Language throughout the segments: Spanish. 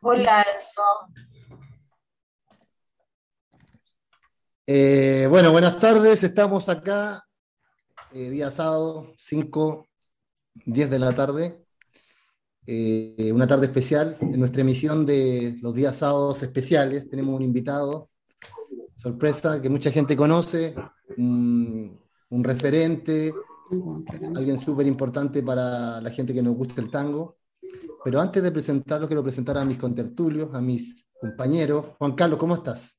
Hola, Enzo. Eh, bueno, buenas tardes. Estamos acá, eh, día sábado, 5, 10 de la tarde. Eh, una tarde especial en nuestra emisión de los días sábados especiales. Tenemos un invitado, sorpresa, que mucha gente conoce, un, un referente, alguien súper importante para la gente que nos gusta el tango. Pero antes de presentarlo, quiero presentar a mis contertulios, a mis compañeros. Juan Carlos, ¿cómo estás?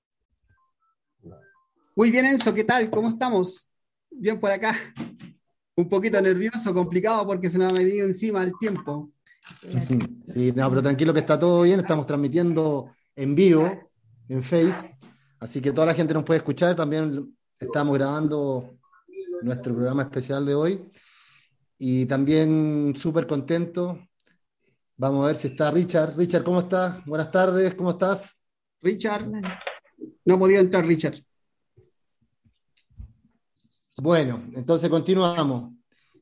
Muy bien, Enzo, ¿qué tal? ¿Cómo estamos? Bien por acá. Un poquito nervioso, complicado porque se nos ha venido encima el tiempo. Sí, no, pero tranquilo que está todo bien. Estamos transmitiendo en vivo en Face, así que toda la gente nos puede escuchar. También estamos grabando nuestro programa especial de hoy y también súper contento. Vamos a ver si está Richard. Richard, ¿cómo estás? Buenas tardes, ¿cómo estás? Richard, no podido entrar Richard. Bueno, entonces continuamos.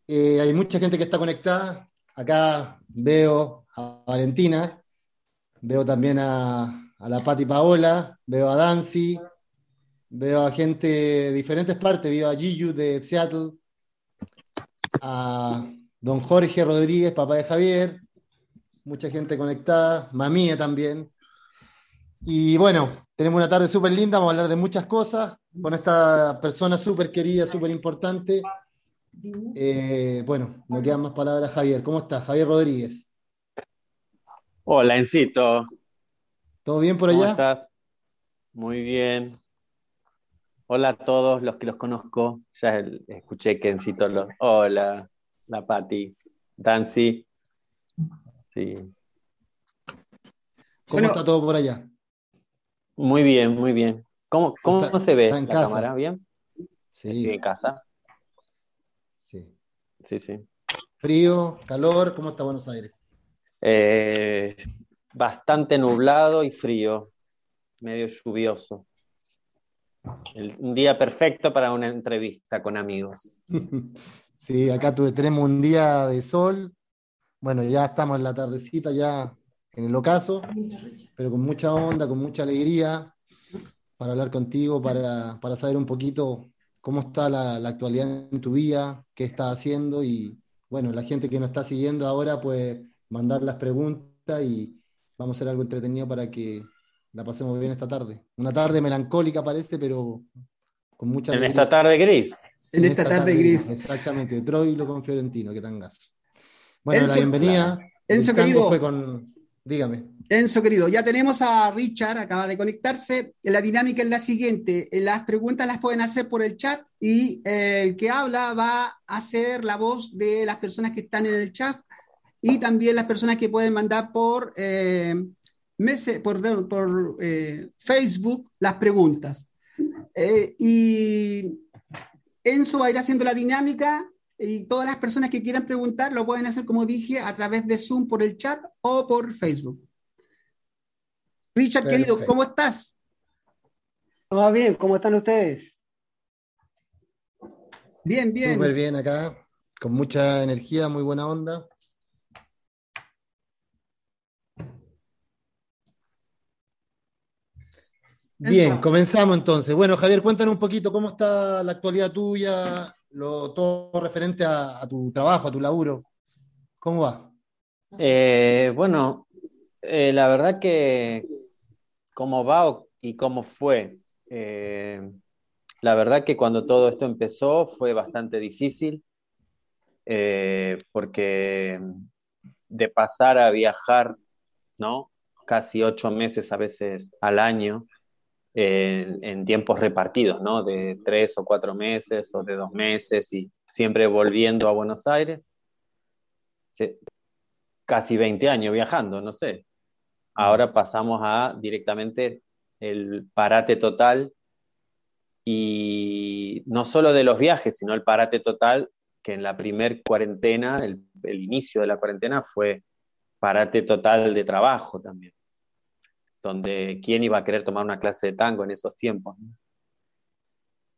Eh, hay mucha gente que está conectada. Acá veo a Valentina, veo también a, a la Pati Paola, veo a Dancy, veo a gente de diferentes partes, veo a Giyu de Seattle, a don Jorge Rodríguez, papá de Javier, mucha gente conectada, mamía también. Y bueno, tenemos una tarde súper linda, vamos a hablar de muchas cosas con esta persona súper querida, súper importante. Eh, bueno, no quedan más palabras, Javier. ¿Cómo estás? Javier Rodríguez. Hola, Encito. ¿Todo bien por ¿Cómo allá? estás? Muy bien. Hola a todos los que los conozco. Ya escuché que Encito los. Hola, la Pati, Dancy. Sí. ¿Cómo Bueno. está todo por allá? Muy bien, muy bien. ¿Cómo, cómo Está- se ve en la casa. cámara? ¿Bien? Estoy Sí, en casa. sí. Sí, sí. Frío, calor, ¿cómo está Buenos Aires? Eh, bastante nublado y frío, medio lluvioso. El- un día perfecto para una entrevista con amigos. Sí, acá tuve- tenemos un día de sol. Bueno, ya estamos en la tardecita, ya en el ocaso, pero con mucha onda, con mucha alegría, para hablar contigo, para, para saber un poquito cómo está la, la actualidad en tu vida, qué estás haciendo y, bueno, la gente que nos está siguiendo ahora, pues mandar las preguntas y vamos a hacer algo entretenido para que la pasemos bien esta tarde. Una tarde melancólica parece, pero con mucha En alegría. esta tarde gris. En esta tarde gris. Exactamente, de Troilo con Fiorentino, que tangazo. Bueno, la bienvenida. Enzo, querido. fue con. Dígame. Enzo, querido, ya tenemos a Richard, acaba de conectarse. La dinámica es la siguiente. Las preguntas las pueden hacer por el chat y eh, el que habla va a hacer la voz de las personas que están en el chat y también las personas que pueden mandar por, eh, mese- por, por, eh, Facebook las preguntas. Eh, y Enzo va a ir haciendo la dinámica y todas las personas que quieran preguntar lo pueden hacer, como dije, a través de Zoom por el chat o por Facebook. Richard, querido. ¿cómo estás? Todo bien, ¿cómo están ustedes? Bien, bien. Súper bien acá, con mucha energía, muy buena onda. Bien, comenzamos entonces. Bueno, Javier, cuéntanos un poquito cómo está la actualidad tuya, lo, todo referente a, tu trabajo, a tu laburo. ¿Cómo va? Eh, bueno, eh, la verdad que cómo va y cómo fue. Eh, la verdad que cuando todo esto empezó fue bastante difícil, porque de pasar a viajar, ¿no? Casi ocho meses a veces al año, en, en tiempos repartidos, ¿no? De tres o cuatro meses o de dos meses y siempre volviendo a Buenos Aires. Se- casi 20 años viajando, no sé. Ahora pasamos a directamente el parate total y no solo de los viajes, sino el parate total que en la primer cuarentena, el, el inicio de la cuarentena fue parate total de trabajo también, donde quién iba a querer tomar una clase de tango en esos tiempos.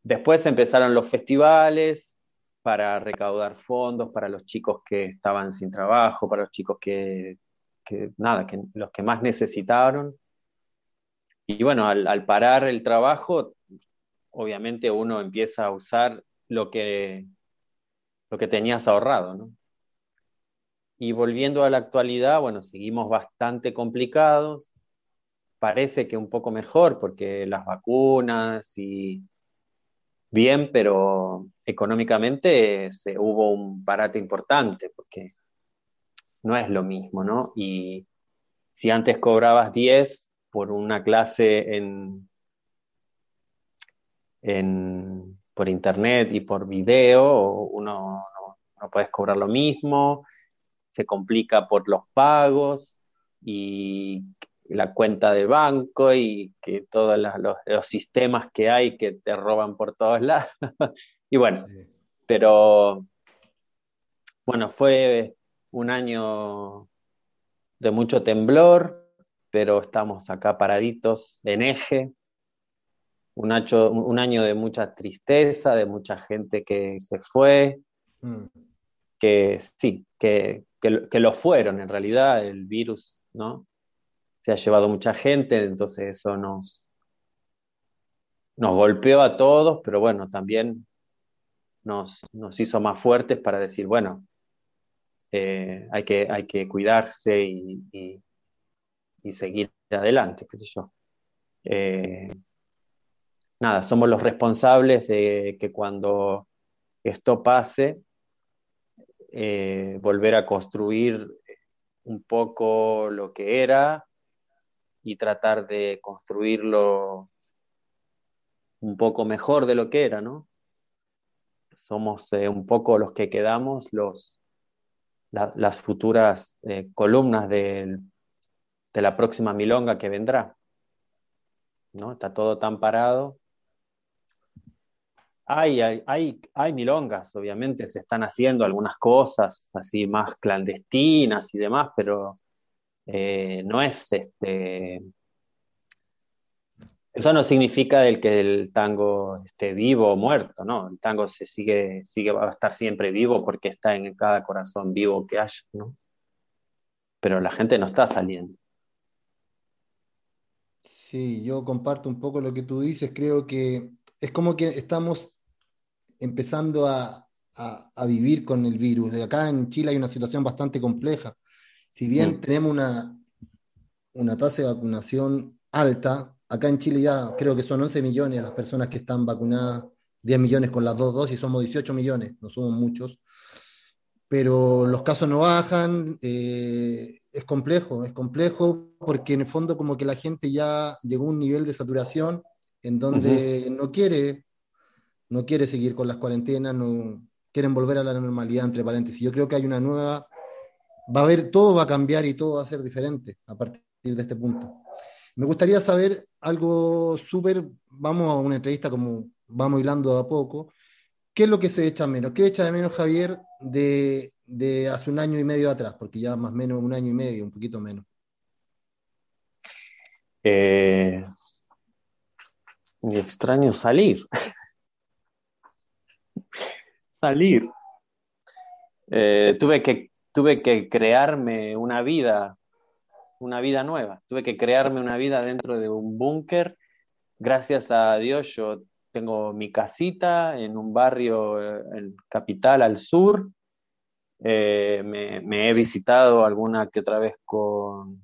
Después empezaron los festivales para recaudar fondos para los chicos que estaban sin trabajo, para los chicos que nada, que los que más necesitaron. Y bueno, al, parar el trabajo, obviamente uno empieza a usar lo que, lo que tenías ahorrado. Y volviendo a la actualidad, bueno, seguimos bastante complicados. Parece que un poco mejor porque las vacunas y bien, pero económicamente se, hubo un parate importante porque no es lo mismo, ¿no? Y si antes cobrabas 10 por una clase en, por internet y por video, uno no, no puedes cobrar lo mismo, se complica por los pagos y la cuenta de banco y que todos los, sistemas que hay que te roban por todos lados. y bueno, pero bueno, fue un año de mucho temblor, pero estamos acá paraditos en eje. Un año, un año de mucha tristeza, de mucha gente que se fue, mm. que sí, que, que, que lo fueron en realidad, el virus, ¿no? Se ha llevado mucha gente, entonces eso nos, nos golpeó a todos, pero bueno, también nos, hizo más fuertes para decir, bueno, eh, hay, que, hay que cuidarse y, seguir adelante, qué sé yo. Eh, nada, somos los responsables de que cuando esto pase, eh, volver a construir un poco lo que era y tratar de construirlo un poco mejor de lo que era, ¿no? Somos eh, un poco los que quedamos, los, las futuras eh, columnas de, de la próxima milonga que vendrá. ¿no? Está todo tan parado. Hay, hay, hay, hay, milongas, obviamente se están haciendo algunas cosas así más clandestinas y demás, pero eh, no es este. Eso no significa el que el tango esté vivo o muerto, ¿no? El tango se sigue, sigue, va a estar siempre vivo porque está en cada corazón vivo que haya, ¿no? Pero la gente no está saliendo. Sí, yo comparto un poco lo que tú dices. Creo que es como que estamos empezando a, a vivir con el virus. Acá en Chile hay una situación bastante compleja si bien mm. tenemos una, una tasa de vacunación alta, acá en Chile ya creo que son 11 millones las personas que están vacunadas, 10 millones con las dos dosis, somos 18 millones, no somos muchos, pero los casos no bajan, eh, es complejo, es complejo porque en el fondo como que la gente ya llegó a un nivel de saturación en donde no quiere no quiere seguir con las cuarentenas, no quieren volver a la normalidad, entre paréntesis. Yo creo que hay una nueva va a haber, todo va a cambiar y todo va a ser diferente a partir de este punto. Me gustaría saber algo súper, vamos a una entrevista como vamos hilando a poco, ¿qué es lo que se echa menos? ¿Qué echa de menos Javier de, hace un año y medio atrás? Porque ya más o menos un año y medio, un poquito menos. Eh, extraño salir. salir. Eh, tuve que tuve que crearme una vida, una vida nueva. Tuve que crearme una vida dentro de un búnker. Gracias a Dios yo tengo mi casita en un barrio eh, en capital al sur. Eh, me, he visitado alguna que otra vez con,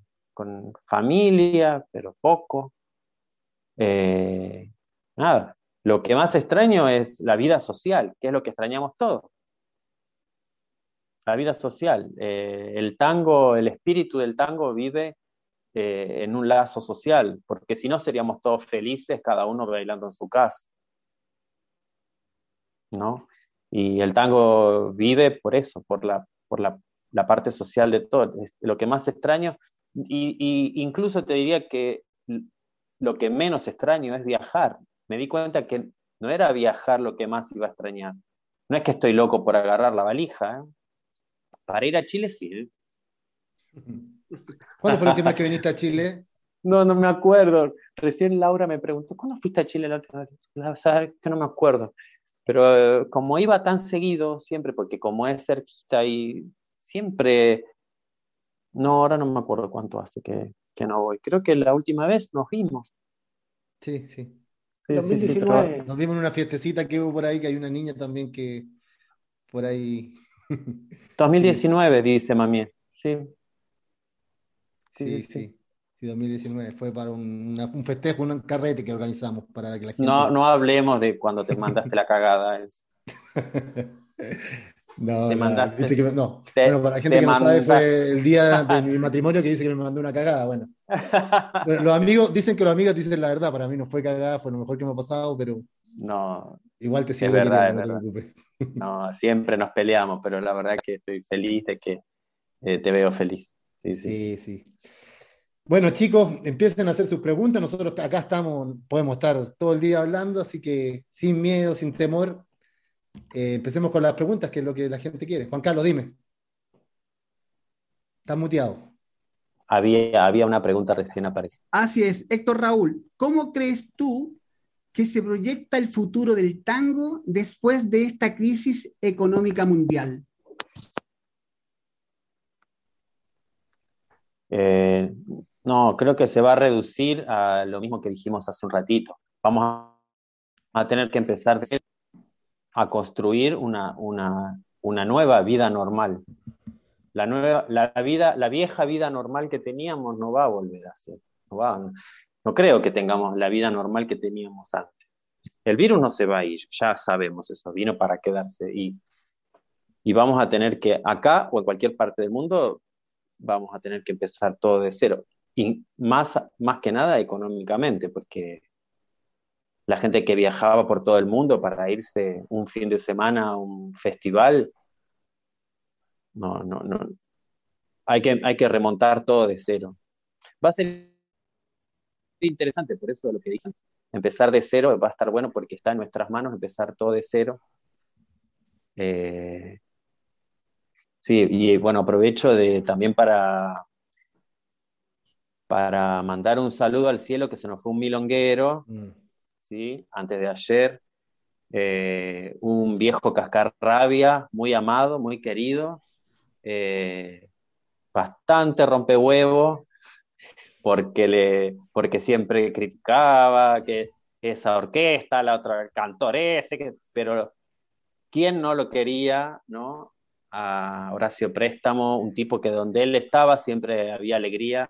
familia, pero poco. Eh, nada, lo que más extraño es la vida social, que es lo que extrañamos todos la vida social. Eh, el tango, el espíritu del tango vive eh, en un lazo social, porque si no seríamos todos felices, cada uno bailando en su casa. ¿No? Y el tango vive por eso, por la, por la, parte social de todo. Lo que más extraño, y, incluso te diría que lo que menos extraño es viajar. Me di cuenta que no era viajar lo que más iba a extrañar. No es que estoy loco por agarrar la valija, ¿eh? Para ir a Chile, sí. ¿Cuándo fue la última vez que viniste a Chile? No, no me acuerdo. Recién Laura me preguntó, ¿cuándo fuiste a Chile la última vez? Sabes que no me acuerdo. Pero eh, como iba tan seguido, siempre, porque como es cerquita y siempre No, ahora no me acuerdo cuánto hace que, que no voy. Creo que la última vez nos vimos. Sí, sí. Sí, sí, sí, 2019. Nos vimos en una fiestecita que hubo por ahí, que hay una niña también que por ahí. 2019, dice mami. Sí. Sí, sí. Sí, 2019. Fue para un, una- un festejo, un carrete que organizamos para que la gente. No, no hablemos de cuando te mandaste la cagada. es- No, Te mandaste. dice que me- no. Te- bueno, para la gente te que no sabe, fue el día de mi matrimonio que dice que me mandó una cagada. Bueno, Bueno, los amigos dicen que los amigos dicen la verdad. Para mí no fue cagada, fue lo mejor que me ha pasado, pero No, igual te sigo verdad, es no te verdad. preocupes. no, siempre nos peleamos, pero la verdad que estoy feliz de que eh, te veo feliz. Sí, sí. Sí, sí. Bueno, chicos, empiecen a hacer sus preguntas. Nosotros acá estamos, podemos estar todo el día hablando, así que sin miedo, sin temor, eh, empecemos con las preguntas, que es lo que la gente quiere. Juan Carlos, dime. Estás muteado. Había, había una pregunta recién apareció. Así es, Héctor Raúl, ¿cómo crees tú que se proyecta el futuro del tango después de esta crisis económica mundial? Eh, no, creo que se va a reducir a lo mismo que dijimos hace un ratito. Vamos a, tener que empezar a construir una, una, una nueva vida normal. La, nueva, la, vida, la vieja vida normal que teníamos no va a volver a ser. No, va, no, creo que tengamos la vida normal que teníamos antes. El virus no se va a ir, ya sabemos eso, vino para quedarse. Y, y vamos a tener que, acá o en cualquier parte del mundo, vamos a tener que empezar todo de cero. Y más, más que nada económicamente, porque la gente que viajaba por todo el mundo para irse un fin de semana a un festival, no, no, no. Hay que, hay que remontar todo de cero. Va a ser interesante, por eso lo que dije, empezar de cero va a estar bueno porque está en nuestras manos empezar todo de cero. Eh, Sí, y bueno, aprovecho de, también para, para mandar un saludo al cielo que se nos fue un milonguero, Mm. ¿sí? Antes de ayer, eh, un viejo cascarrabia, muy amado, muy querido, eh, bastante rompehuevo, porque, le, porque siempre criticaba que esa orquesta, la otra, el cantor ese, que, pero ¿quién no lo quería, no? a Horacio Préstamo, un tipo que donde él estaba siempre había alegría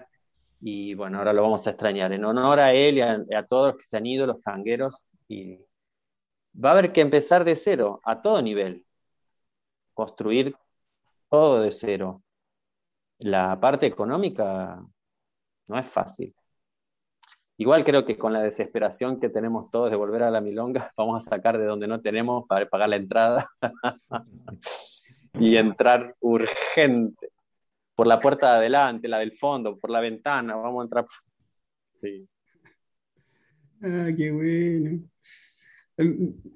y bueno, ahora lo vamos a extrañar. En honor a él y a, todos los que se han ido, los tangueros, y va a haber que empezar de cero, a todo nivel, construir todo de cero. La parte económica no es fácil. Igual creo que con la desesperación que tenemos todos de volver a la milonga, vamos a sacar de donde no tenemos para pagar la entrada. y entrar urgente por la puerta de adelante, la del fondo, por la ventana, vamos a entrar. Sí. Ah, qué bueno.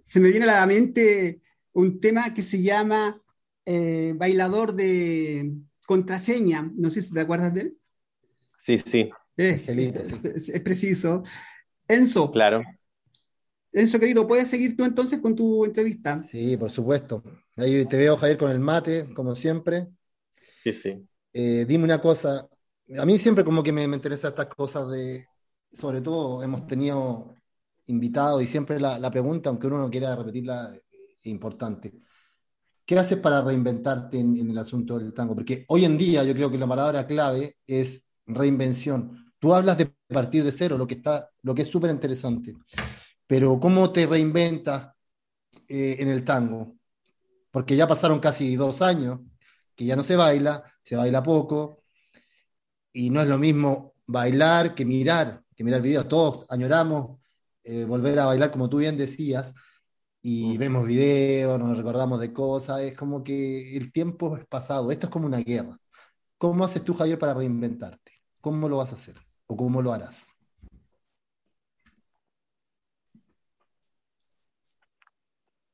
Se me viene a la mente un tema que se llama eh, Bailador de Contraseña. No sé si te acuerdas de él. Sí, sí. Lindo, sí. es, es preciso. Enzo. Claro. Enzo, querido, ¿puedes seguir tú entonces con tu entrevista? Sí, por supuesto. Ahí te veo, Javier, con el mate, como siempre. Sí, sí. Eh, dime una cosa. A mí siempre como que me, me interesan estas cosas de, sobre todo hemos tenido invitados y siempre la, la, pregunta, aunque uno no quiera repetirla, es importante. ¿Qué haces para reinventarte en, en el asunto del tango? Porque hoy en día yo creo que la palabra clave es reinvención. Tú hablas de partir de cero, lo que, está, lo que es súper interesante. Pero ¿cómo te reinventas eh, en el tango? Porque ya pasaron casi dos años que ya no se baila, se baila poco, y no es lo mismo bailar que mirar, que mirar videos. Todos añoramos eh, volver a bailar, como tú bien decías, y vemos videos, nos recordamos de cosas, es como que el tiempo es pasado, esto es como una guerra. ¿Cómo haces tú, Javier, para reinventarte? ¿Cómo lo vas a hacer? ¿O cómo lo harás?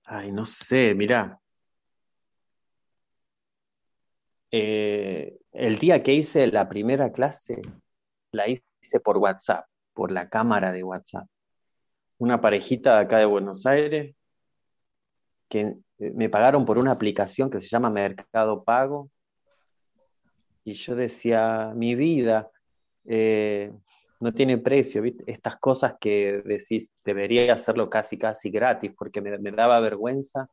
Ay, no sé, mira. Eh, el día que hice la primera clase, la hice por WhatsApp, por la cámara de WhatsApp. Una parejita de acá de Buenos Aires que me pagaron por una aplicación que se llama Mercado Pago. Y yo decía, mi vida eh, no tiene precio, estas cosas que decís, debería hacerlo casi, casi gratis, porque me, me daba vergüenza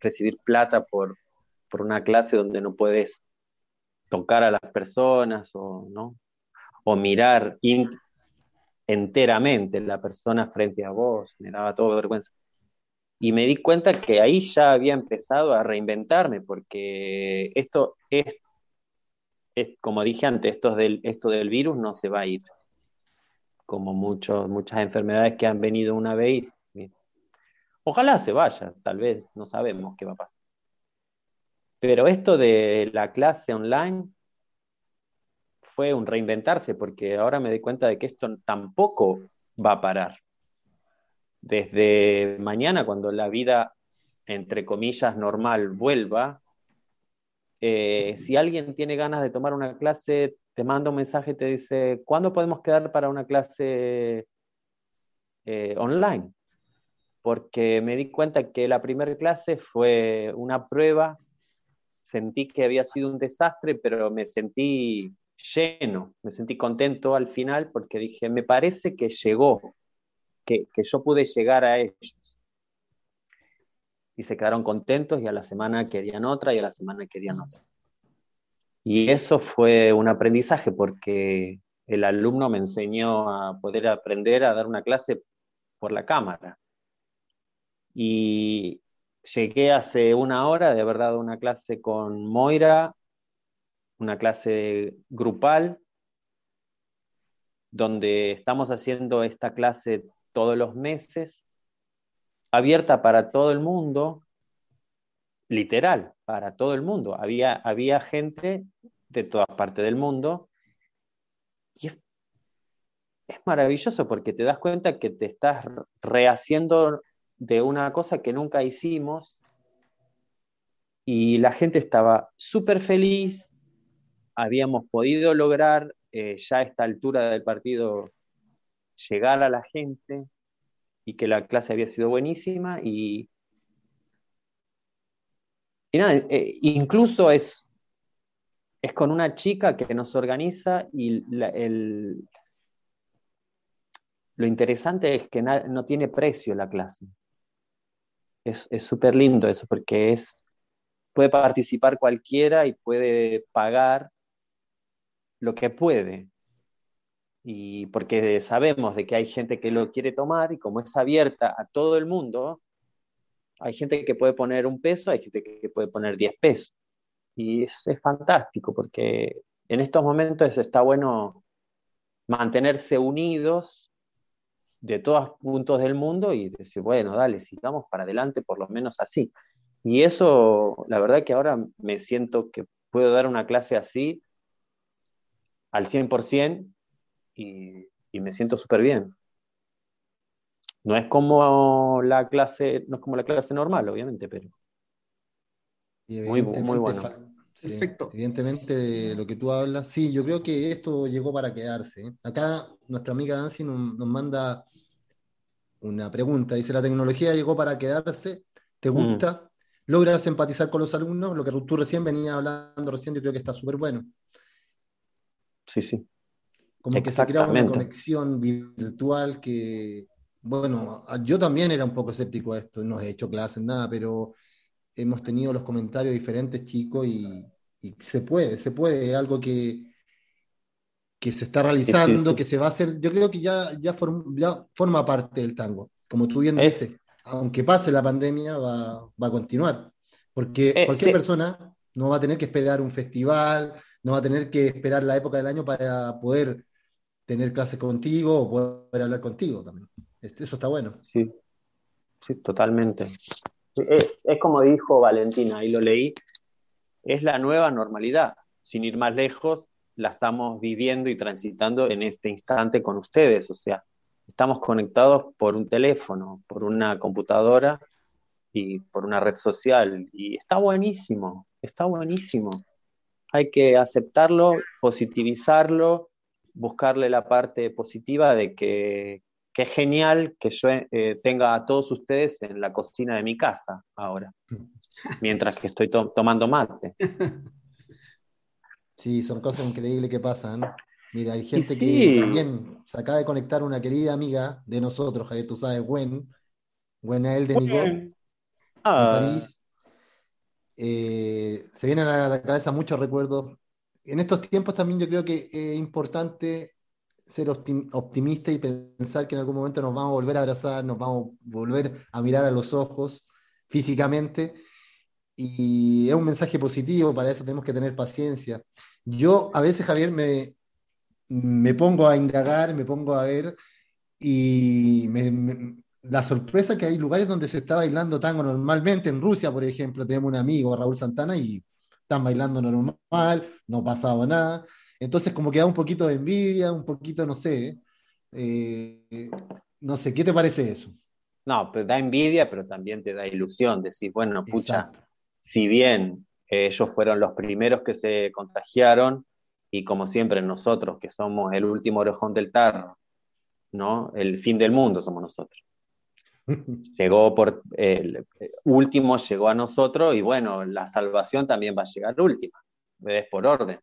recibir plata por, por una clase donde no puedes tocar a las personas o, ¿no? o mirar enteramente la persona frente a vos, me daba todo vergüenza. Y me di cuenta que ahí ya había empezado a reinventarme, porque esto es, como dije antes, esto del, virus no se va a ir, como muchas enfermedades que han venido una vez. Ojalá se vaya, tal vez, no sabemos qué va a pasar. Pero esto de la clase online fue un reinventarse, porque ahora me doy cuenta de que esto tampoco va a parar. Desde mañana, cuando la vida, entre comillas, normal vuelva, eh, si alguien tiene ganas de tomar una clase, te manda un mensaje y te dice, ¿cuándo podemos quedar para una clase eh, online? Porque me di cuenta que la primera clase fue una prueba, sentí que había sido un desastre, pero me sentí lleno, me sentí contento al final porque dije, me parece que llegó, que, yo pude llegar a ellos. Y se quedaron contentos y a la semana querían otra y a la semana querían otra. Y eso fue un aprendizaje porque el alumno me enseñó a poder aprender a dar una clase por la cámara. Y llegué hace una hora de haber dado una clase con Moira una clase grupal donde estamos haciendo esta clase todos los meses, abierta para todo el mundo, literal, para todo el mundo. Había, había gente de todas partes del mundo y es, maravilloso porque te das cuenta que te estás rehaciendo de una cosa que nunca hicimos y la gente estaba súper feliz, habíamos podido lograr eh, ya a esta altura del partido llegar a la gente y que la clase había sido buenísima y, nada, eh, incluso es, es con una chica que nos organiza y lo interesante es que no tiene precio la clase. Es súper lindo eso porque es, puede participar cualquiera y puede pagar lo que puede. Y porque sabemos de que hay gente que lo quiere tomar y como es abierta a todo el mundo, hay gente que puede poner un peso, hay gente que puede poner 10 pesos. Y es, es fantástico porque en estos momentos está bueno mantenerse unidos de todos puntos del mundo y decir, bueno, dale, sigamos para adelante, por lo menos así. Y eso, la verdad que ahora me siento que puedo dar una clase así al 100% y, y me siento súper bien. No es como la clase, no es como la clase normal, obviamente, pero muy, muy bueno. Perfecto. Evidentemente, lo que tú hablas, sí, yo creo que esto llegó para quedarse. Acá nuestra amiga Nancy nos, manda una pregunta. Dice, la tecnología llegó para quedarse, ¿te mm. gusta? ¿Logras empatizar con los alumnos? Lo que tú recién venías hablando recién, yo creo que está súper bueno sí, sí. Como que se crea una conexión virtual que, bueno, yo también era un poco escéptico a esto, no he hecho clases, nada, pero hemos tenido los comentarios diferentes, chicos, y, se puede, se puede, es algo que, que se está realizando, que se va a hacer, yo creo que ya, ya, forma parte del tango, como tú bien dices, aunque pase la pandemia, va, a continuar, porque eh, cualquier persona no va a tener que esperar un festival, no va a tener que esperar la época del año para poder tener clases contigo o poder hablar contigo también. Este, eso está bueno. Sí, sí, totalmente. Es, como dijo Valentina, y lo leí, es la nueva normalidad. Sin ir más lejos, la estamos viviendo y transitando en este instante con ustedes. O sea, estamos conectados por un teléfono, por una computadora y por una red social. Y está buenísimo, está buenísimo hay que aceptarlo, positivizarlo, buscarle la parte positiva de que, es genial que yo eh, tenga a todos ustedes en la cocina de mi casa ahora, mientras que estoy tomando mate. Sí, son cosas increíbles que pasan. Mira, hay gente que también se acaba de conectar una querida amiga de nosotros, Javier, tú sabes, Gwen, Gwen Ael de de Bueno, Ah, París. Eh, se vienen a la cabeza muchos recuerdos. En estos tiempos también yo creo que es importante ser optim- optimista y pensar que en algún momento nos vamos a volver a abrazar, nos vamos a volver a mirar a los ojos físicamente. Y es un mensaje positivo, para eso tenemos que tener paciencia. Yo a veces, Javier, me, me pongo a indagar, me pongo a ver y la sorpresa que hay lugares donde se está bailando tango normalmente, en Rusia, por ejemplo, tenemos un amigo, Raúl Santana, y están bailando normal, no ha pasado nada. Entonces como que da un poquito de envidia, un poquito, no sé, eh, no sé, ¿qué te parece eso? no, pero da envidia, pero también te da ilusión. Decir, bueno, pucha, Exacto. si bien eh, ellos fueron los primeros que se contagiaron, y como siempre nosotros, que somos el último orejón del tarro, ¿no? El fin del mundo somos nosotros. Llegó por el último, llegó a nosotros, y bueno, la salvación también va a llegar última, es por orden.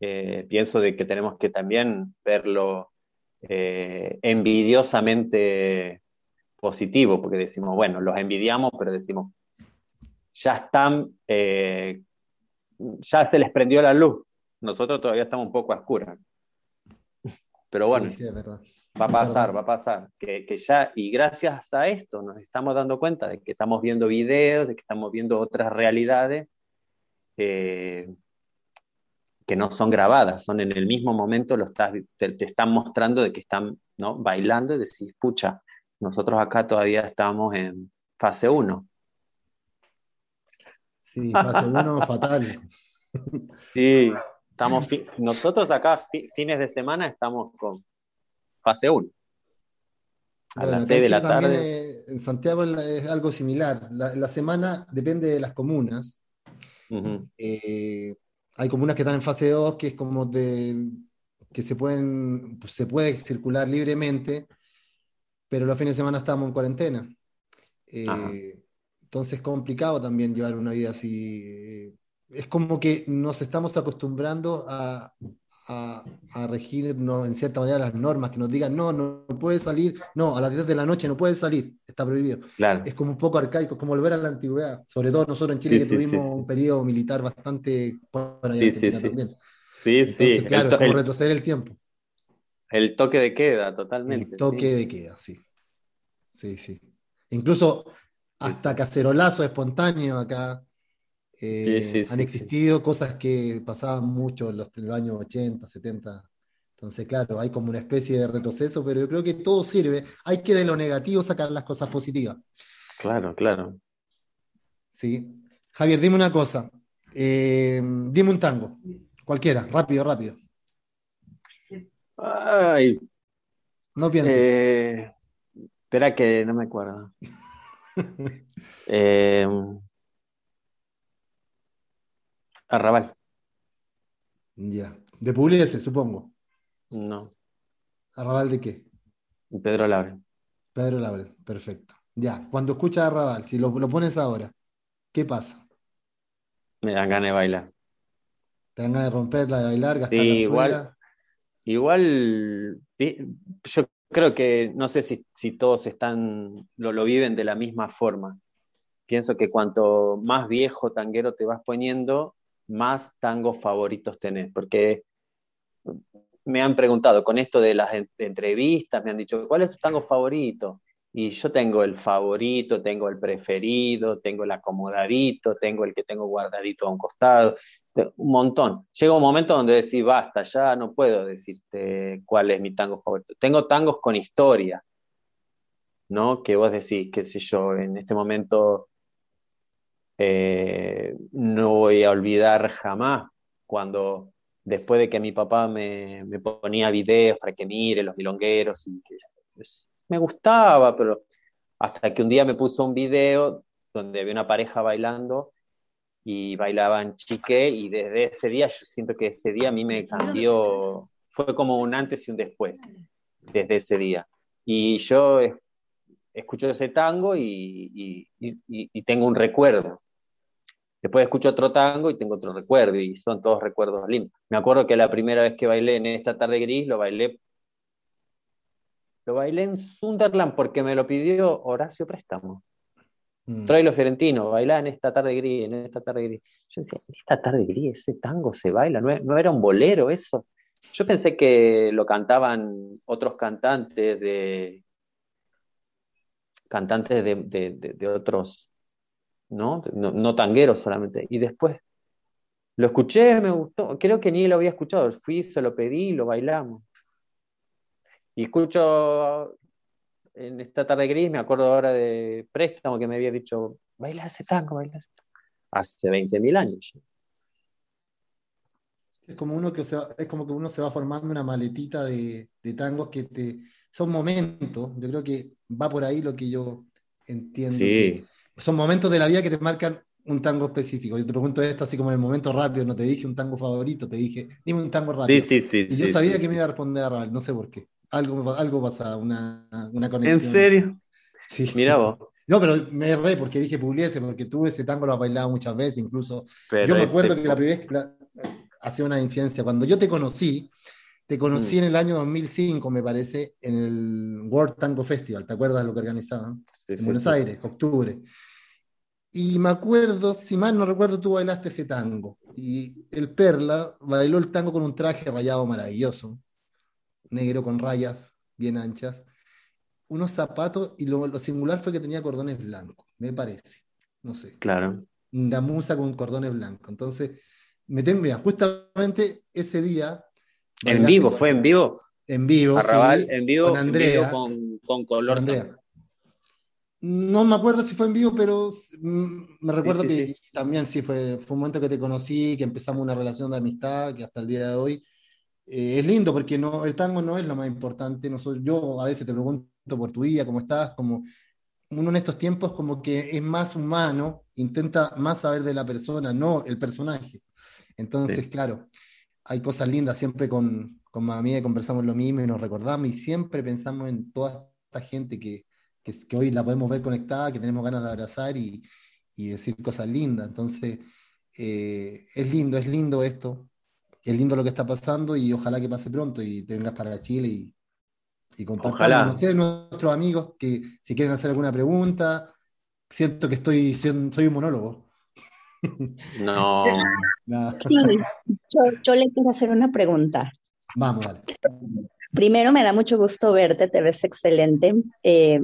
Eh, pienso de que tenemos que también verlo eh, envidiosamente positivo, porque decimos, bueno, los envidiamos, pero decimos, ya están, eh, ya se les prendió la luz. Nosotros todavía estamos un poco a oscuras. Pero bueno, Sí, sí, es verdad. Va a pasar, va a pasar. Que, que ya, y gracias a esto nos estamos dando cuenta de que estamos viendo videos, de que estamos viendo otras realidades eh, que no son grabadas, son en el mismo momento, lo estás, te, te están mostrando de que están ¿no? bailando y decís, pucha, nosotros acá todavía estamos en fase 1. Sí, fase 1 fatal. Sí, estamos nosotros acá fi- fines de semana estamos con fase 1. A Bueno, las acá 6 en de la tarde. en Santiago es algo similar. La, la semana depende de las comunas. Eh, hay comunas que están en fase 2, que es como de, que se pueden, se puede circular libremente, pero los fines de semana estamos en cuarentena. Eh, entonces es complicado también llevar una vida así. eh, Es como que nos estamos acostumbrando a, a, a regirnos en cierta manera las normas, que nos digan, no, no, no puedes salir, no, a las 10 de la noche no puedes salir, está prohibido Claro. es como un poco arcaico, como volver a la antigüedad. Sobre todo nosotros en Chile Sí, que sí, tuvimos sí. un periodo militar bastante, bueno, Sí, sí, también. Sí, Entonces, sí. claro, El, es como el- retroceder el tiempo. el toque de queda, El totalmente. toque sí. de queda, sí. Sí, sí. Incluso hasta cacerolazo espontáneo acá eh, Sí, sí, han sí. existido cosas que pasaban mucho en los, en los años 80, 70. Entonces, claro, hay como una especie de retroceso, pero yo creo que todo sirve. Hay que de lo negativo sacar las cosas positivas. Claro, claro. Sí. Javier, dime una cosa. Eh, dime un tango. Cualquiera, rápido, rápido. Ay, No pienses. eh, espera que no me acuerdo. Eh, Arrabal, Ya. De Pugliese, supongo. no. ¿Arrabal de qué? Pedro Labre. Pedro Labre. Perfecto. Ya. Cuando escuchas Arrabal, si lo, lo pones ahora, ¿qué pasa? Me dan ganas de bailar. ¿Te dan ganas de romperla, de bailar, gastar Sí, la igual. suela? Igual, yo creo que no sé si, si todos están, lo, lo viven de la misma forma. Pienso que cuanto más viejo tanguero te vas poniendo, más tangos favoritos tenés, porque me han preguntado con esto de las en- entrevistas, me han dicho, ¿cuál es tu tango favorito? Y yo tengo el favorito, tengo el preferido, tengo el acomodadito, tengo el que tengo guardadito a un costado, un montón. Llega un momento donde decís, basta, ya no puedo decirte cuál es mi tango favorito. Tengo tangos con historia, ¿no? Que vos decís, qué sé yo, en este momento eh, no voy a olvidar jamás cuando después de que mi papá me, me ponía videos para que mire los milongueros y pues, me gustaba, pero hasta que un día me puso un video donde había una pareja bailando y bailaban chique y desde ese día yo siento que ese día a mí me cambió, fue como un antes y un después desde ese día. Y yo escucho ese tango y, y- y- y tengo un recuerdo. Después escucho otro tango y tengo otro recuerdo, y son todos recuerdos lindos. Me acuerdo que la primera vez que bailé en esta tarde gris, lo bailé. Lo bailé en Sunderland porque me lo pidió Horacio Préstamo. Mm. Troilo Fiorentino, bailá en esta tarde gris, en esta tarde gris. Yo decía, en esta tarde gris, ese tango se baila, no, no era un bolero eso. Yo pensé que lo cantaban otros cantantes de cantantes de, de, de otros ¿no? ¿no? tanguero solamente. Y después lo escuché, me gustó, creo que ni lo había escuchado, fui, se lo pedí, lo bailamos. Y escucho en esta tarde gris, me acuerdo ahora de Préstamo que me había dicho, baila ese tango, baila ese tango. Hace 20.000 años. Es como, uno que, es como que uno se va formando una maletita de, de tangos que te, son momentos. Yo creo que va por ahí lo que yo entiendo. Sí son momentos de la vida que te marcan un tango específico. Yo te pregunto esto así como en el momento rápido, no te dije un tango favorito, te dije, dime un tango rápido. Sí, sí, sí. Y yo sabía que me iba a responder a Raúl, no sé por qué. Algo, algo pasa, una, una conexión. ¿En serio? Sí. Mira vos. No, pero me erré porque dije Pugliese, porque tú ese tango lo has bailado muchas veces, incluso. yo me acuerdo que la primera vez, hacía una infidencia, cuando yo te conocí, te conocí mm. en el año 2005, me parece, en el World Tango Festival, ¿te acuerdas de lo que organizaban? en Buenos Aires, octubre. Y me acuerdo, si mal no recuerdo, tú bailaste ese tango. Y el Perla bailó el tango con un traje rayado maravilloso, negro con rayas bien anchas, unos zapatos, y lo, singular fue que tenía cordones blancos, me parece. No sé. Claro. Gamuza con cordones blancos. Entonces, me mira, justamente ese día. En vivo, fue en vivo. En vivo. Arrabal, en vivo. Con Andrea. con, con color. Andrea. No me acuerdo si fue en vivo, pero mm, me recuerdo que también sí fue, fue un momento que te conocí, que empezamos una relación de amistad, que hasta el día de hoy eh, es lindo porque no, el tango no es lo más importante. Nosotros, yo a veces te pregunto por tu día, cómo estás, como uno en estos tiempos como que es más humano, intenta más saber de la persona, no el personaje. Entonces, claro, hay cosas lindas, siempre con, con mami conversamos lo mismo y nos recordamos y siempre pensamos en toda esta gente que, que, hoy la podemos ver conectada, que tenemos ganas de abrazar y, decir cosas lindas. Entonces, eh, es lindo, es lindo esto, es lindo lo que está pasando y ojalá que pase pronto y te vengas para Chile y, y compartir con nuestros amigos que si quieren hacer alguna pregunta, siento que estoy, soy un monólogo. No. Sí, yo, le quiero hacer una pregunta. Vamos, dale. Primero, me da mucho gusto verte, te ves excelente. Eh,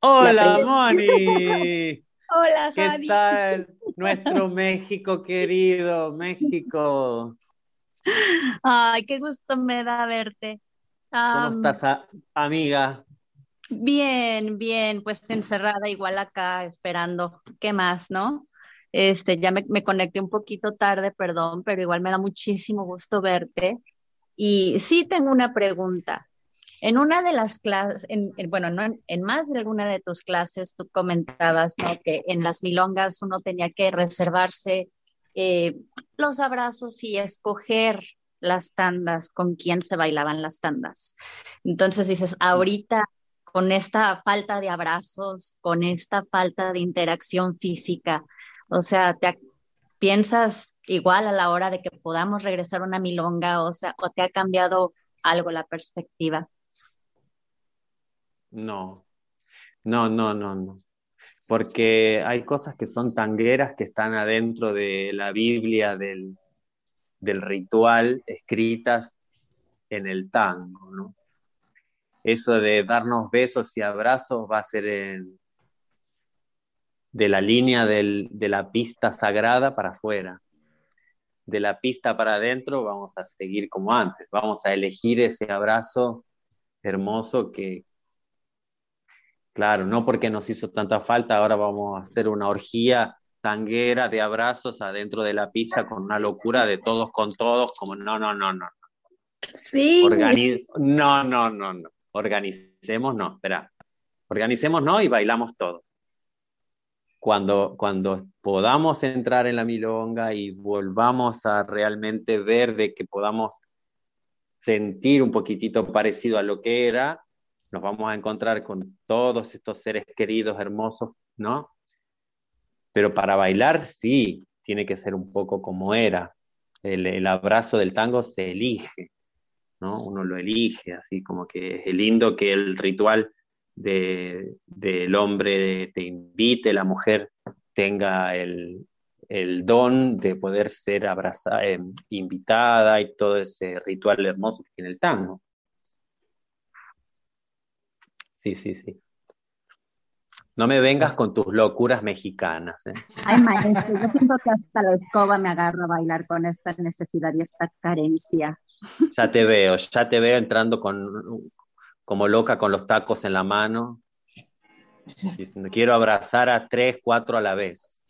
Hola, Moni. Hola, ¿Qué tal nuestro México querido? México. Ay, qué gusto me da verte. ¿Cómo estás, amiga? Bien, bien, pues encerrada igual acá esperando. ¿Qué más, no? Este, ya me, me conecté un poquito tarde, perdón, pero igual me da muchísimo gusto verte. Y sí tengo una pregunta. En una de las clases, en, bueno, no, en, más de alguna de tus clases tú comentabas que en las milongas uno tenía que reservarse eh, los abrazos y escoger las tandas, con quién se bailaban las tandas. Entonces dices, ahorita con esta falta de abrazos, con esta falta de interacción física, o sea, te piensas igual a la hora de que podamos regresar a una milonga, o sea, o te ha cambiado algo la perspectiva. No, no, no, no, no. Porque hay cosas que son tangueras que están adentro de la Biblia del, del ritual escritas en el tango, ¿no? Eso de darnos besos y abrazos va a ser en, de la línea del, de la pista sagrada para afuera. De la pista para adentro vamos a seguir como antes, vamos a elegir ese abrazo hermoso que, Claro, no porque nos hizo tanta falta, ahora vamos a hacer una orgía tanguera de abrazos adentro de la pista con una locura de todos con todos, como no, no, no, no. Sí. no, no, no, no. Organicemos, no, espera. Organicemos, no, y bailamos todos. Cuando, cuando podamos entrar en la milonga y volvamos a realmente ver de que podamos sentir un poquitito parecido a lo que era, nos vamos a encontrar con todos estos seres queridos, hermosos, ¿no? pero para bailar sí, tiene que ser un poco como era. El, el abrazo del tango se elige, ¿no? Uno lo elige, así como que es lindo que el ritual de, del hombre te invite, la mujer tenga el, el don de poder ser abrazada, eh, invitada y todo ese ritual hermoso que tiene el tango. Sí, sí, sí. No me vengas con tus locuras mexicanas. ¿eh? Ay, maestro, yo siento que hasta la escoba me agarro a bailar con esta necesidad y esta carencia. Ya te veo, ya te veo entrando con, como loca con los tacos en la mano, diciendo, quiero abrazar a tres, cuatro a la vez.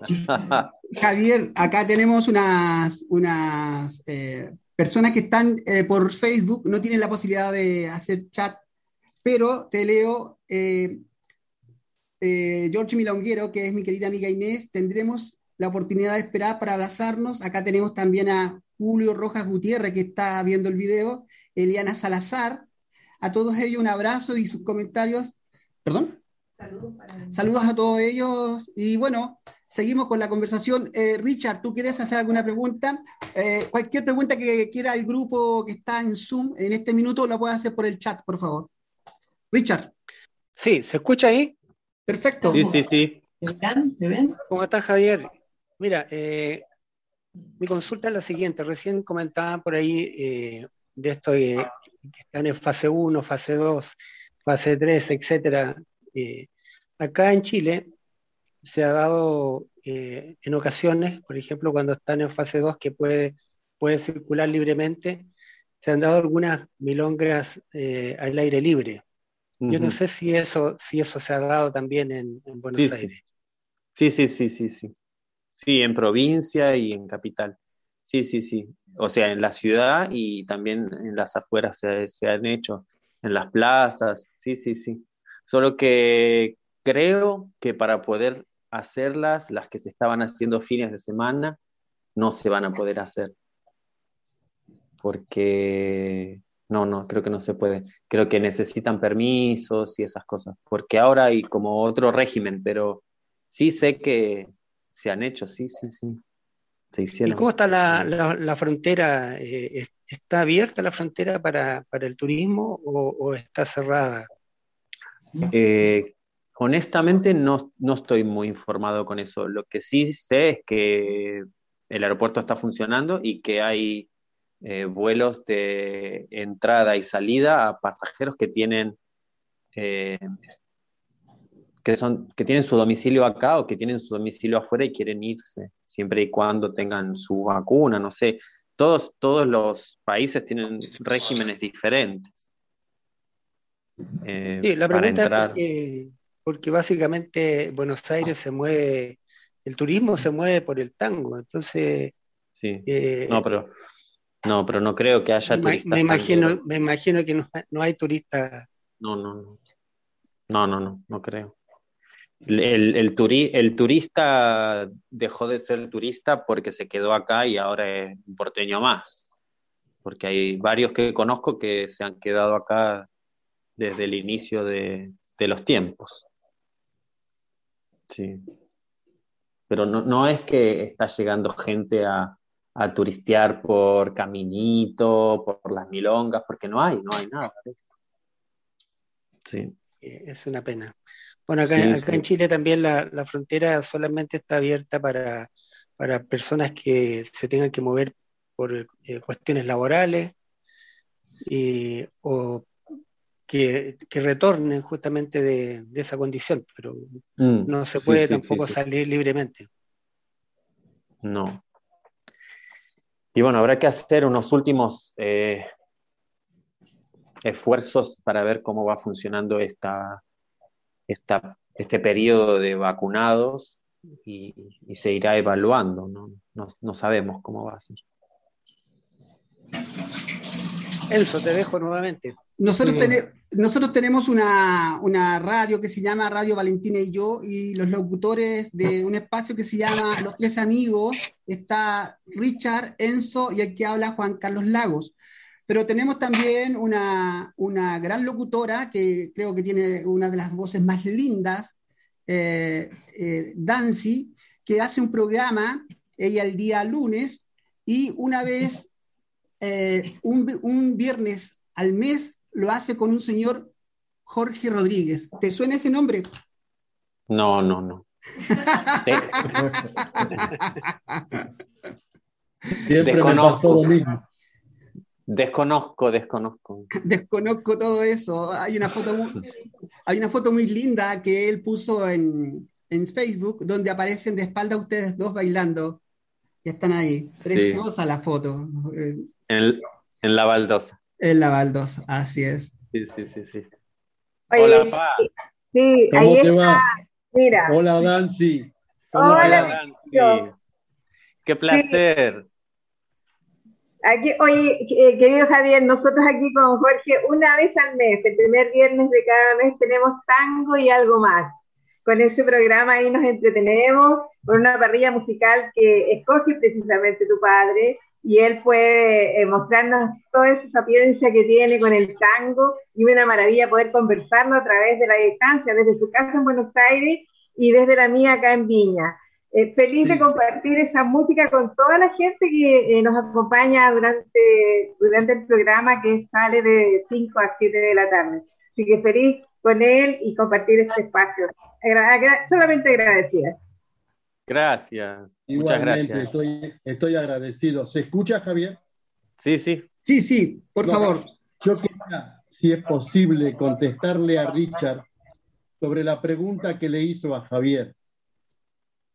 Javier, acá tenemos unas, unas eh, personas que están eh, por Facebook, no tienen la posibilidad de hacer chat, pero te leo. Eh, eh, George Milonguero, que es mi querida amiga Inés, tendremos la oportunidad de esperar para abrazarnos. Acá tenemos también a Julio Rojas Gutiérrez, que está viendo el video, Eliana Salazar. A todos ellos un abrazo y sus comentarios. ¿Perdón? Saludos, para Saludos a todos ellos. Y bueno, seguimos con la conversación. Eh, Richard, ¿tú quieres hacer alguna pregunta? Eh, cualquier pregunta que quiera el grupo que está en Zoom en este minuto la puede hacer por el chat, por favor. Richard, Sí, ¿se escucha ahí? perfecto. Sí, sí, sí. ¿Me ven? ¿Me ven? ¿Cómo estás, Javier? Mira, eh, mi consulta es la siguiente. Recién comentaban por ahí eh, de esto eh, que están en fase 1, fase 2, fase 3, etcétera. Eh, acá en Chile se ha dado eh, en ocasiones, por ejemplo, cuando están en fase 2 que puede, puede circular libremente, se han dado algunas milongas eh, al aire libre. Yo no sé si eso, si eso se ha dado también en, en Buenos Sí, sí. Aires. Sí, sí, sí, sí, sí. Sí, en provincia y en capital. Sí, sí, sí. O sea, en la ciudad y también en las afueras se, se han hecho, en las plazas. Sí, sí, sí. Solo que creo que para poder hacerlas, las que se estaban haciendo fines de semana, no se van a poder hacer. Porque no, no, creo que no se puede. Creo que necesitan permisos y esas cosas. Porque ahora hay como otro régimen, pero sí sé que se han hecho, sí, sí, sí. Se ¿Y cómo está la, la- la frontera? Eh, es- ¿está abierta la frontera para, para el turismo o, o está cerrada? Eh, honestamente no, no estoy muy informado con eso. Lo que sí sé es que el aeropuerto está funcionando y que hay eh, vuelos de entrada y salida a pasajeros que tienen eh, que son, que tienen su domicilio acá o que tienen su domicilio afuera y quieren irse, siempre y cuando tengan su vacuna, no sé. Todos, todos los países tienen regímenes diferentes. eh, Sí, la pregunta es porque, porque básicamente Buenos Aires se mueve, el turismo se mueve por el tango, entonces Sí. eh, No, pero no, pero no creo que haya turistas me imagino, tangueros. me imagino que no, no hay turistas. No, no, no. No, no, no, no creo. El, el, el turi- el turista dejó de ser turista porque se quedó acá y ahora es un porteño más. Porque hay varios que conozco que se han quedado acá desde el inicio de, de los tiempos. Sí. Pero no, no es que está llegando gente a, a turistear por Caminito, por las milongas, porque no hay, no hay nada. Sí. es una pena. Bueno, acá, Sí, acá sí. en Chile también la, la frontera solamente está abierta para, para personas que se tengan que mover por eh, cuestiones laborales y- o que, que retornen justamente de, de esa condición, pero Mm, no se puede sí, tampoco salir libremente. No. Y bueno, habrá que hacer unos últimos eh, esfuerzos para ver cómo va funcionando esta, esta, este periodo de vacunados y, y se irá evaluando, ¿no? No, no sabemos cómo va a ser. Enzo, te dejo nuevamente. Nosotros, Sí. tene- nosotros tenemos una, una radio que se llama Radio Valentina y yo, y los locutores de un espacio que se llama Los Tres Amigos, está Richard, Enzo y el que habla Juan Carlos Lagos. Pero tenemos también una, una gran locutora que creo que tiene una de las voces más lindas, eh, eh, Dancy, que hace un programa, ella el día lunes, y una vez, eh, un, un viernes al mes, lo hace con un señor Jorge Rodríguez. ¿Te suena ese nombre? No, no, no. Siempre me pasó lo mismo. Desconozco, desconozco. Desconozco todo eso. Hay una foto muy, hay una foto muy linda que él puso en, en Facebook donde aparecen de espalda ustedes dos bailando. Y están ahí. Preciosa la foto. Eh, En, en la baldosa. En la baldosa, así es. Sí, sí, sí, sí. Oye, Hola, Pa. Sí, ¿Cómo ahí te está, va? mira. Hola, Dancy. ¿Cómo Hola. Hola, va? Nancy. Qué placer. Aquí, oye, eh, querido Javier, nosotros aquí con Jorge, una vez al mes, el primer viernes de cada mes, tenemos tango y algo más. Con ese programa ahí nos entretenemos, con una parrilla musical que escoge precisamente tu padre, y él puede eh, mostrarnos toda esa sapiencia que tiene con el tango, y una maravilla poder conversarlo a través de la distancia, desde su casa en Buenos Aires y desde la mía acá en Viña. Eh, feliz de compartir esa música con toda la gente que eh, nos acompaña durante, durante el programa que sale de 5 a 7 de la tarde. Así que feliz con él y compartir este espacio. Agra- agra- solamente agradecida. Gracias. Muchas gracias. estoy, estoy agradecido. ¿Se escucha, Javier? Sí, sí. Sí, sí, por No, favor. Yo quería, si es posible, contestarle a Richard sobre la pregunta que le hizo a Javier.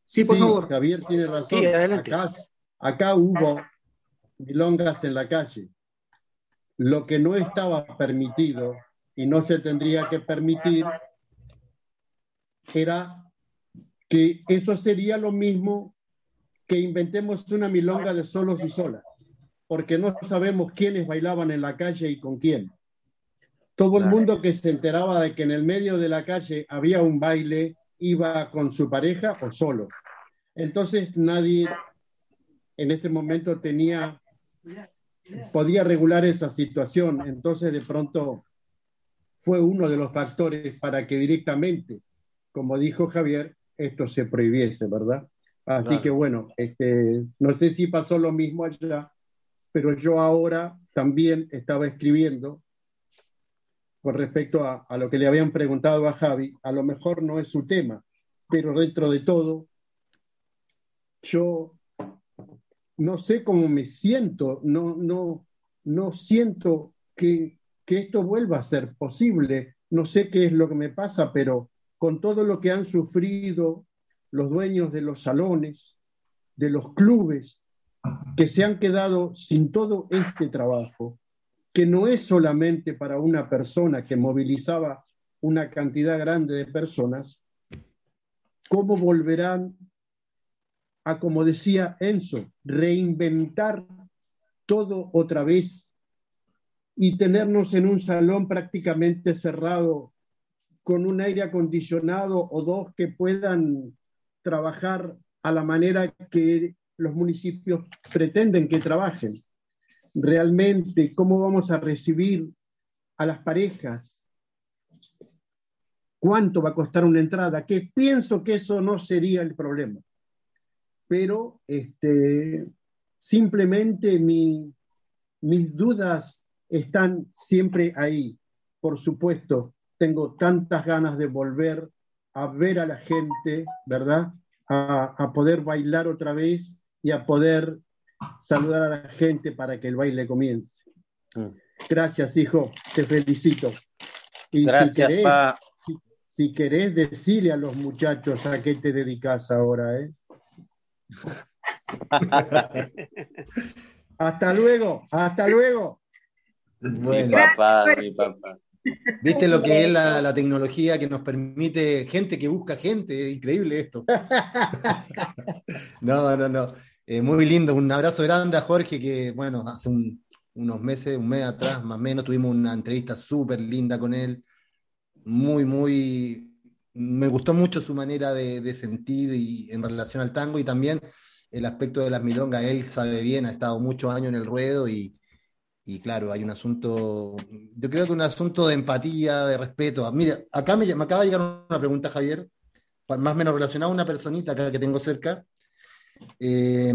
Sí, por Sí, favor. Javier tiene razón. Sí, adelante. Acá, acá hubo milongas en la calle. Lo que no estaba permitido y no se tendría que permitir era que eso sería lo mismo que inventemos una milonga de solos y solas, porque no sabemos quiénes bailaban en la calle y con quién. Todo el mundo que se enteraba de que en el medio de la calle había un baile iba con su pareja o solo. Entonces nadie en ese momento tenía, podía regular esa situación. Entonces de pronto fue uno de los factores para que directamente, como dijo Javier, esto se prohibiese, ¿verdad? Así Claro. que bueno, este, no sé si pasó lo mismo allá, pero yo ahora también estaba escribiendo con respecto a, lo que le habían preguntado a Javi, a lo mejor no es su tema, pero dentro de todo, yo no sé cómo me siento, no, no, no siento que, que esto vuelva a ser posible, no sé qué es lo que me pasa, pero con todo lo que han sufrido los dueños de los salones, de los clubes, que se han quedado sin todo este trabajo, que no es solamente para una persona que movilizaba una cantidad grande de personas, ¿cómo volverán a, como decía Enzo, reinventar todo otra vez y tenernos en un salón prácticamente cerrado con un aire acondicionado o dos que puedan trabajar a la manera que los municipios pretenden que trabajen? Realmente cómo vamos a recibir a las parejas, cuánto va a costar una entrada, que pienso que eso no sería el problema. Pero este, simplemente mi, mis dudas están siempre ahí. Por supuesto, tengo tantas ganas de volver a ver a la gente, ¿verdad? A poder bailar otra vez y a poder saludar a la gente para que el baile comience. Mm. Gracias, hijo, te felicito. Y si Gracias, querés, Pa. si, si querés decirle a los muchachos a qué te dedicas ahora, ¿eh? Hasta luego, hasta luego. Mi Bueno, papá, mi papá. ¿viste lo que es la, la tecnología que nos permite gente que busca gente? Es increíble esto. No, no, no. Eh, muy lindo. Un abrazo grande a Jorge, que, bueno, hace un- unos meses, un mes atrás, más o menos, tuvimos una entrevista súper linda con él. Muy, muy. Me gustó mucho su manera de, sentir y en relación al tango y también el aspecto de las milongas. Él sabe bien, ha estado muchos años en el ruedo y, y claro, hay un asunto, yo creo que un asunto de empatía, de respeto. Mira, acá me, me acaba de llegar una pregunta, Javier, más o menos relacionado a una personita que tengo cerca. Eh,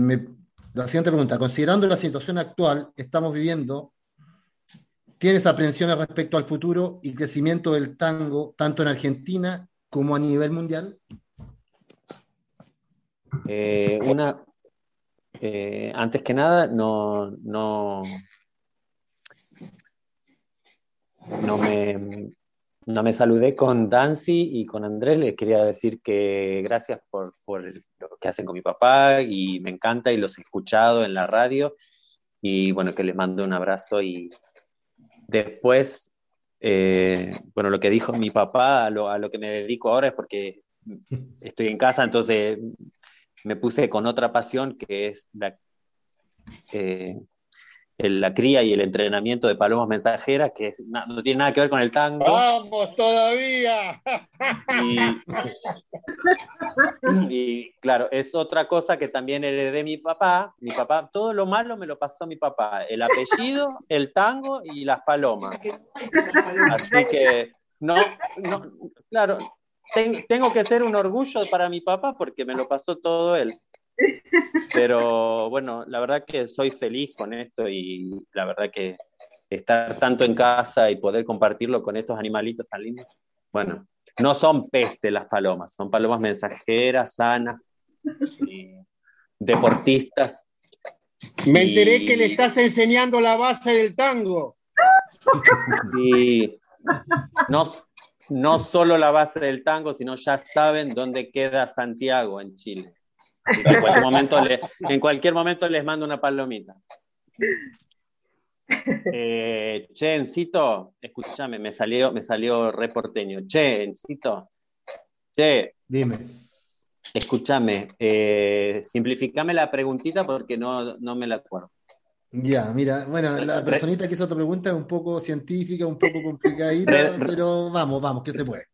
la siguiente pregunta, considerando la situación actual, estamos viviendo, ¿tienes aprensiones respecto al futuro y crecimiento del tango, tanto en Argentina como a nivel mundial? Eh, una, eh, antes que nada, no, no, no me, no me saludé con Dancy y con Andrés. Les quería decir que gracias por, por lo que hacen con mi papá y me encanta y los he escuchado en la radio. Y bueno, que les mando un abrazo y después, eh, bueno, lo que dijo mi papá, a lo, a lo que me dedico ahora es porque estoy en casa, entonces me puse con otra pasión que es la, eh, el- la cría y el entrenamiento de palomas mensajeras, que es- no tiene nada que ver con el tango. ¡Vamos todavía! Y, y, claro, es otra cosa que también heredé mi papá. Mi papá, todo lo malo me lo pasó mi papá. El apellido, el tango y las palomas. Así que, no, no claro, ten- tengo que ser un orgullo para mi papá porque me lo pasó todo él. Pero bueno, la verdad que soy feliz con esto y la verdad que estar tanto en casa y poder compartirlo con estos animalitos tan lindos. Bueno, no son peste las palomas, son palomas mensajeras, sanas, y deportistas. Me enteré Y- que le estás enseñando la base del tango. Y no, no solo la base del tango, sino ya saben dónde queda Santiago en Chile. En cualquier momento, le- en cualquier momento les mando una palomita. Eh, che, Encito, escúchame, me salió, me salió re porteño. Che, Encito, che, Dime. escúchame, eh, simplificame la preguntita porque no, no me la acuerdo. Ya, mira, bueno, la personita que hizo otra pregunta es un poco científica, un poco complicadita, pero vamos, vamos, que se puede.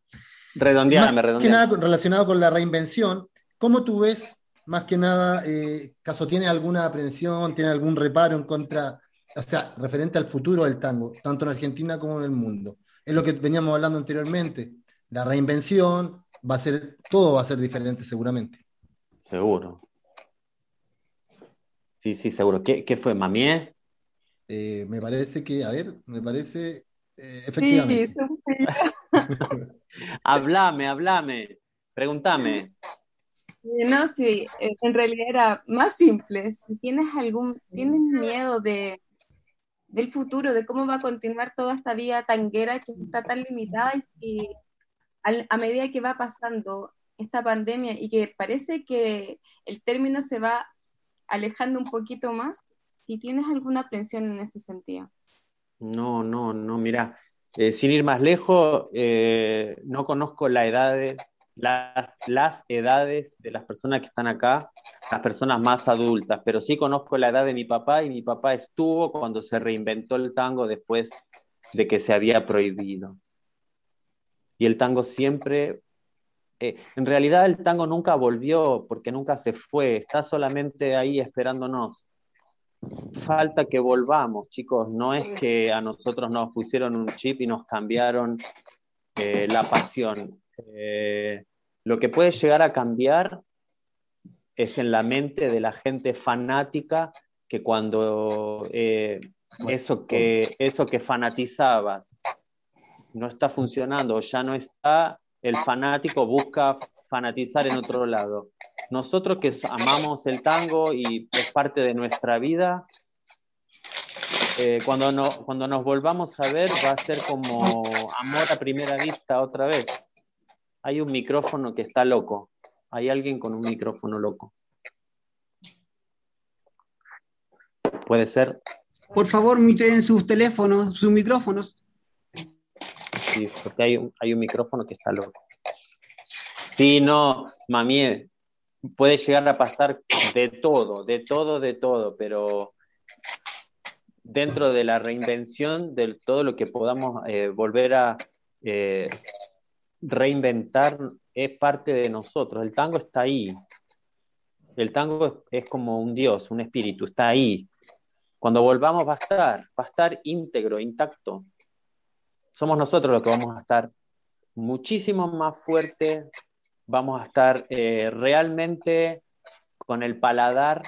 Redondeame, Más que redondeame. nada relacionado con la reinvención, ¿cómo tú ves, más que nada, eh, caso tiene alguna aprensión, tiene algún reparo en contra, o sea, referente al futuro del tango, tanto en Argentina como en el mundo? Es lo que veníamos hablando anteriormente. La reinvención va a ser, todo va a ser diferente seguramente. Seguro. Sí, sí, seguro. ¿Qué, qué fue, Mamié? Eh, me parece que, a ver, me parece, eh, Sí, efectivamente. eso fui yo. Hablame, hablame, pregúntame. No, sí, eh, en realidad era más simple. Si tienes algún, tienes miedo de, del futuro, de cómo va a continuar toda esta vida tanguera que está tan limitada y si al- a medida que va pasando esta pandemia y que parece que el término se va alejando un poquito más, si tienes alguna aprensión en ese sentido. No, no, no, mira, eh, sin ir más lejos, eh, no conozco la edad de- las, edades de las personas que están acá, las personas más adultas, pero sí conozco la edad de mi papá y mi papá estuvo cuando se reinventó el tango después de que se había prohibido. Y el tango siempre, eh, en realidad el tango nunca volvió porque nunca se fue, está solamente ahí esperándonos. Falta que volvamos, chicos. No es que a nosotros nos pusieron un chip y nos cambiaron eh, la pasión. Eh, lo que puede llegar a cambiar es en la mente de la gente fanática que cuando eh, eso, que, eso que fanatizabas no está funcionando o ya no está, el fanático busca fanatizar en otro lado. Nosotros que amamos el tango y es parte de nuestra vida, eh, cuando, no, cuando nos volvamos a ver va a ser como amor a primera vista otra vez. Hay un micrófono que está loco. Hay alguien con un micrófono loco. Puede ser. Por favor, muten sus teléfonos, sus micrófonos. Sí, porque hay un, hay un micrófono que está loco. Sí, no, mami, puede llegar a pasar de todo, de todo, de todo, pero dentro de la reinvención de todo lo que podamos eh, volver a eh, reinventar es parte de nosotros. El tango está ahí. El tango es, como un dios, un espíritu, está ahí. Cuando volvamos va a estar, va a estar íntegro, intacto. Somos nosotros los que vamos a estar muchísimo más fuertes, vamos a estar eh, realmente con el paladar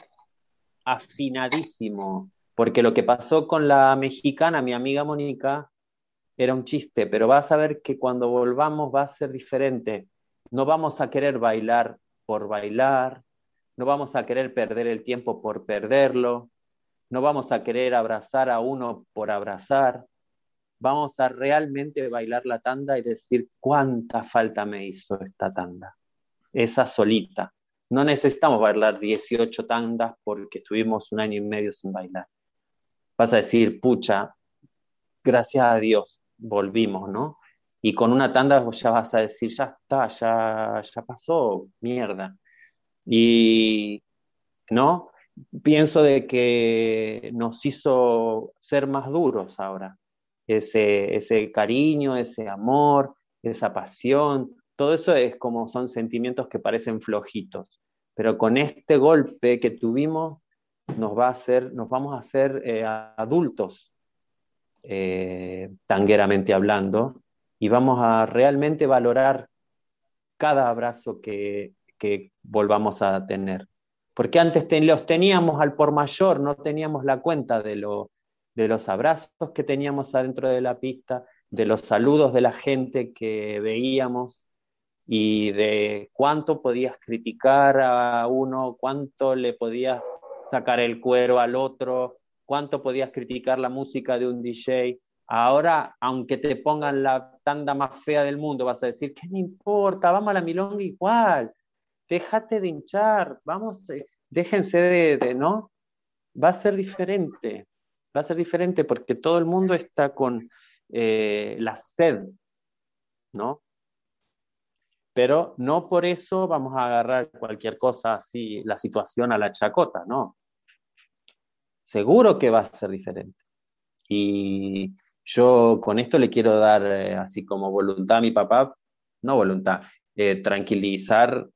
afinadísimo, porque lo que pasó con la mexicana, mi amiga Mónica, era un chiste, pero vas a ver que cuando volvamos va a ser diferente. No vamos a querer bailar por bailar, no vamos a querer perder el tiempo por perderlo, no vamos a querer abrazar a uno por abrazar, vamos a realmente bailar la tanda y decir cuánta falta me hizo esta tanda, esa solita. No necesitamos bailar 18 tandas porque estuvimos un año y medio sin bailar. Vas a decir, pucha, gracias a Dios, volvimos, ¿no? Y con una tanda ya vas a decir, ya está, ya, ya pasó, mierda. Y, ¿no? Pienso de que nos hizo ser más duros ahora. Ese, ese cariño, ese amor, esa pasión, todo eso es como son sentimientos que parecen flojitos, pero con este golpe que tuvimos nos va a hacer, nos vamos a hacer eh, adultos, eh, tangueramente hablando, y vamos a realmente valorar cada abrazo que, que volvamos a tener. Porque antes los teníamos al por mayor, no teníamos la cuenta de, lo, de los abrazos que teníamos adentro de la pista, de los saludos de la gente que veíamos, y de cuánto podías criticar a uno, cuánto le podías sacar el cuero al otro, cuánto podías criticar la música de un DJ. Ahora, aunque te pongan la tanda más fea del mundo, vas a decir, ¿qué me importa? Vamos a la milonga igual. Déjate de hinchar, vamos, eh, déjense de, ¿no? Va a ser diferente, va a ser diferente porque todo el mundo está con eh, la sed, ¿no? pero no por eso vamos a agarrar cualquier cosa así, la situación a la chacota, no. Seguro que va a ser diferente. Y yo con esto le quiero dar eh, así como voluntad a mi papá, no voluntad, eh, tranquilizar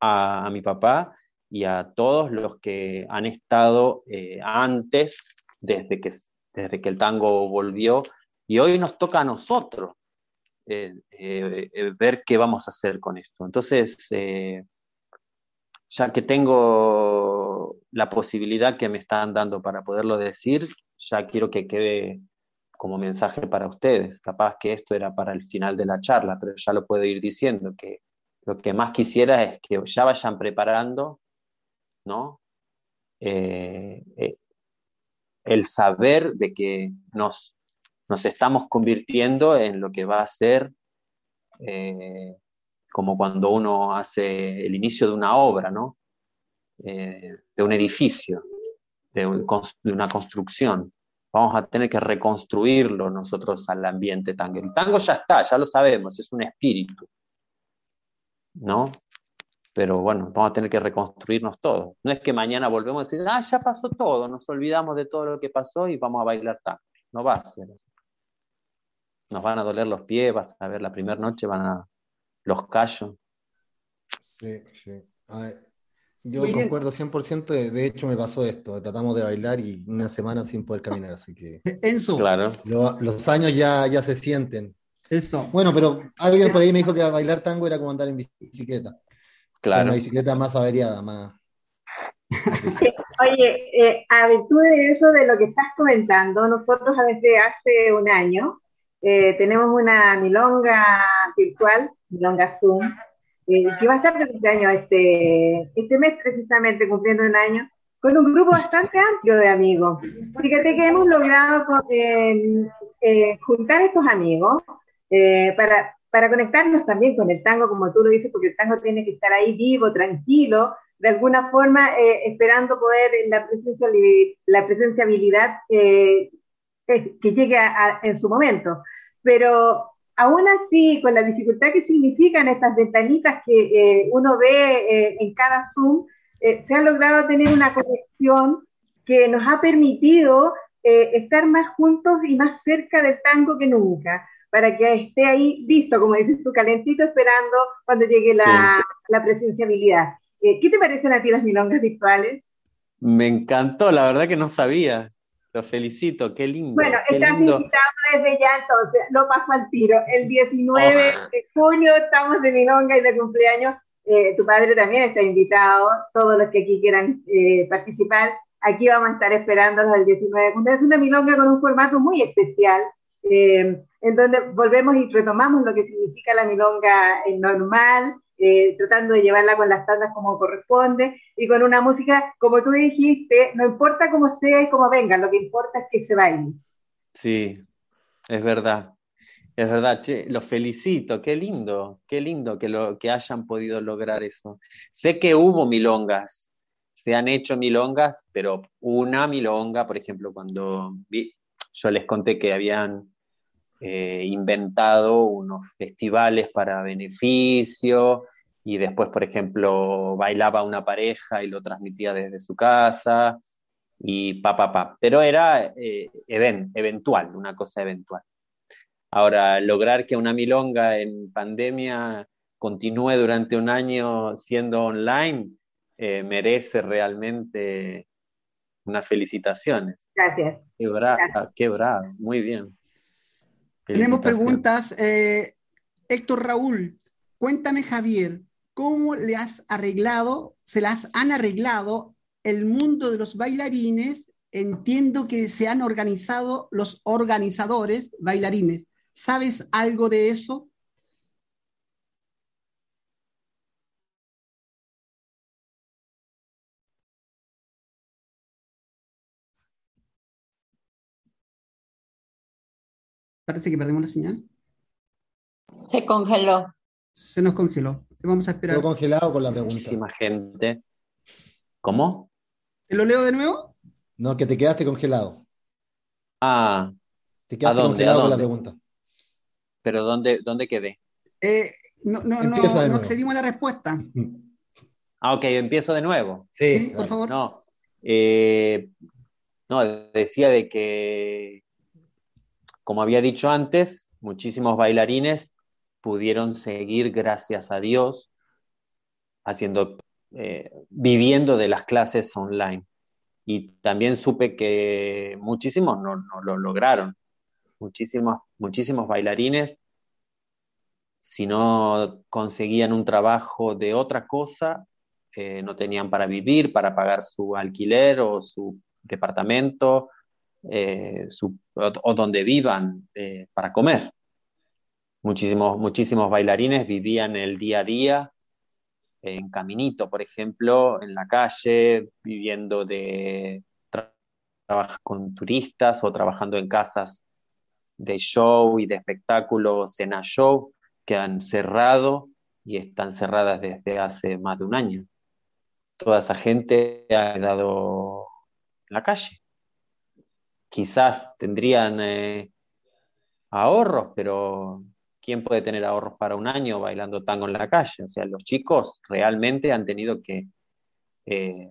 a, mi papá y a todos los que han estado eh, antes, desde que, desde que el tango volvió, y hoy nos toca a nosotros ver qué vamos a hacer con esto. Entonces, ya que tengo la posibilidad que me están dando para poderlo decir, ya quiero que quede como mensaje para ustedes. Capaz que esto era para el final de la charla, pero ya lo puedo ir diciendo, que lo que más quisiera es que ya vayan preparando, ¿no? el saber de que nos nos estamos convirtiendo en lo que va a ser eh, como cuando uno hace el inicio de una obra, ¿no? Eh, de un edificio, de, una construcción. Vamos a tener que reconstruirlo nosotros al ambiente tango. El tango ya está, ya lo sabemos, es un espíritu, ¿no? Pero bueno, vamos a tener que reconstruirnos todos. No es que mañana volvemos a decir, ah, ya pasó todo, nos olvidamos de todo lo que pasó y vamos a bailar tango. No va a ser nos van a doler los pies, vas a ver la primera noche, van a los callos. Sí, sí. Yo concuerdo 100%, de, de, hecho me pasó esto, tratamos de bailar y una semana sin poder caminar, así que... Enzo. Claro. los años ya, ya se sienten. Eso. Bueno, pero alguien por ahí me dijo que bailar tango era como andar en bicicleta. Claro. Una bicicleta más averiada, más... Oye, eh, a virtud de eso, de lo que estás comentando, nosotros desde hace un año eh, tenemos una milonga virtual, milonga Zoom, eh, que va a estar de cumpleaños este, este mes precisamente, cumpliendo un año, con un grupo bastante amplio de amigos. Fíjate que hemos logrado eh, juntar estos amigos para, para conectarnos también con el tango, como tú lo dices, porque el tango tiene que estar ahí vivo, tranquilo, de alguna forma esperando poder la, presencia, la presenciabilidad que llegue en su momento. Pero aún así, con la dificultad que significan estas ventanitas que eh, uno ve eh, en cada Zoom, eh, se ha logrado tener una conexión que nos ha permitido estar más juntos y más cerca del tango que nunca, para que esté ahí listo, como dices tú, calentito, esperando cuando llegue la, la presenciabilidad. ¿Qué te parecen a ti las milongas virtuales? Me encantó, la verdad que no sabía Los felicito, qué lindo. Bueno, qué estás lindo. invitado desde ya entonces, lo paso al tiro. El 19 Oh. de junio estamos de milonga y de cumpleaños. Eh, tu padre también está invitado, todos los que aquí quieran eh, participar. Aquí vamos a estar esperándolos el 19 de junio. Es una milonga con un formato muy especial, eh, en donde volvemos y retomamos lo que significa la milonga normal, eh, tratando de llevarla con las tandas como corresponde y con una música, como tú dijiste, no importa cómo sea y cómo venga, lo que importa es que se baile. Sí, es verdad. Es verdad, che, los felicito, qué lindo, qué lindo que, lo, que hayan podido lograr eso. Sé que hubo milongas, se han hecho milongas, pero una milonga, por ejemplo, cuando yo les conté que habían eh, inventado unos festivales para beneficio y después, por ejemplo, bailaba una pareja y lo transmitía desde su casa y pa, pa, pa. Pero era eh, even- eventual, una cosa eventual. Ahora, lograr que una milonga en pandemia continúe durante un año siendo online eh, merece realmente unas felicitaciones. Gracias. Qué bravo, qué bravo, muy bien. Tenemos preguntas. eh, Héctor Raúl, cuéntame Javier, ¿cómo le has arreglado, se las han arreglado el mundo de los bailarines? Entiendo que se han organizado los organizadores bailarines. ¿Sabes algo de eso? Parece que perdimos la señal. Se congeló. Se nos congeló. Vamos a esperar. Quedó congelado con la pregunta. Muchísima gente. ¿Cómo? ¿Te lo leo de nuevo? No, que te quedaste congelado. Ah, Te quedaste ¿A dónde? congelado ¿A con la dónde? pregunta. pero ¿dónde, dónde quedé? Eh, no, no, no, no accedimos a la respuesta. Ah, ok, empiezo de nuevo. Sí, Sí, por favor. No, eh, no, decía de que, como había dicho antes, muchísimos bailarines pudieron seguir, gracias a Dios, haciendo, eh, viviendo de las clases online. Y también supe que muchísimos no, no lo lograron. Muchísimos, muchísimos bailarines, si no conseguían un trabajo de otra cosa, eh, no tenían para vivir, para pagar su alquiler o su departamento, eh, o, donde vivan para comer. Muchísimos, muchísimos bailarines vivían el día a día en Caminito, por ejemplo, en la calle, viviendo de tra- trabajar con turistas o trabajando en casas de show y de espectáculo, cena show, que han cerrado y están cerradas desde hace más de un año. Toda esa gente ha quedado en la calle. Quizás tendrían eh, ahorros, pero ¿quién puede tener ahorros para un año bailando tango en la calle? O sea, los chicos realmente han tenido que eh,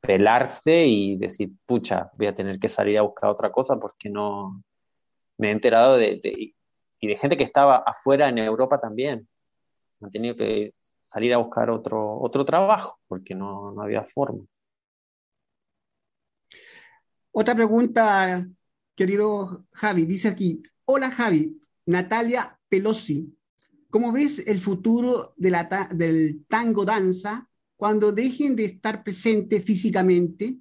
pelarse y decir, pucha, voy a tener que salir a buscar otra cosa porque no me he enterado de, de- y de gente que estaba afuera en Europa también. Han tenido que salir a buscar otro, otro trabajo porque no, no había forma. Otra pregunta, querido Javi, dice aquí, hola Javi, Natalia Pelosi, ¿cómo ves el futuro del tango danza cuando dejen de estar presentes físicamente?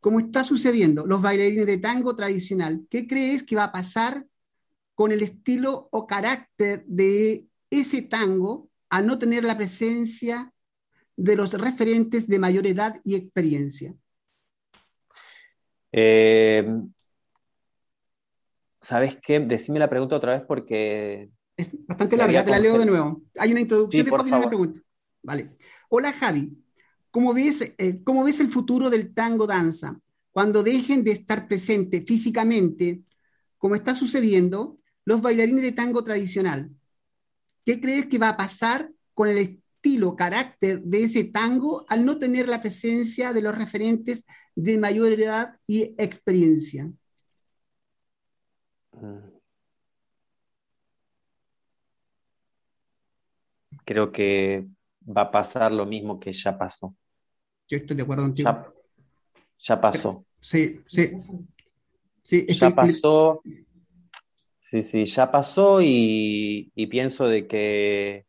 Como está sucediendo, los bailarines de tango tradicional, ¿qué crees que va a pasar con el estilo o carácter de ese tango al no tener la presencia de los referentes de mayor edad y experiencia? Eh, ¿sabes qué? Decime la pregunta otra vez porque Es bastante larga, te la leo de nuevo. Hay una introducción, Sí, después viene una favor. pregunta. Vale. Hola Javi, ¿cómo ves, eh, cómo ves el futuro del tango danza? Cuando dejen de estar presentes físicamente, como está sucediendo, los bailarines de tango tradicional. ¿Qué crees que va a pasar con el estilo, carácter de ese tango al no tener la presencia de los referentes de mayor edad y experiencia? Creo que va a pasar lo mismo que ya pasó. Yo estoy de acuerdo contigo. Ya, ya pasó. Sí, sí. sí ya pasó. Sí, sí, ya pasó y, y pienso de que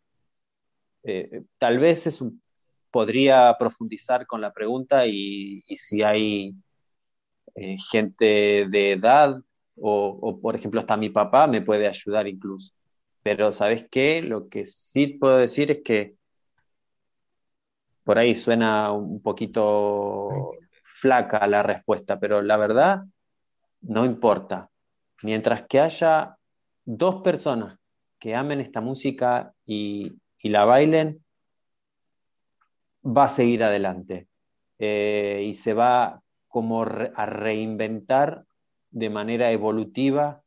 eh, tal vez es un, podría profundizar con la pregunta y, y si hay eh, gente de edad o, por ejemplo, hasta mi papá me puede ayudar incluso. Pero ¿sabes qué? Lo que sí puedo decir es que por ahí suena un poquito flaca la respuesta, pero la verdad no importa. Mientras que haya dos personas que amen esta música y, la bailen, va a seguir adelante eh, y se va como a reinventar de manera evolutiva,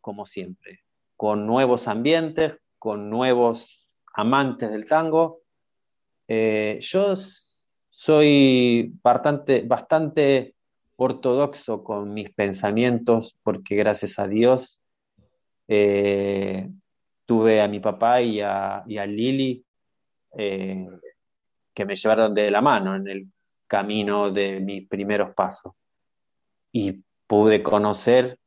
como siempre, con nuevos ambientes, con nuevos amantes del tango. Eh, yo soy bastante, bastante ortodoxo con mis pensamientos porque gracias a Dios eh, tuve a mi papá y a, y a Lili eh, que me llevaron de la mano en el camino de mis primeros pasos. Y pude conocer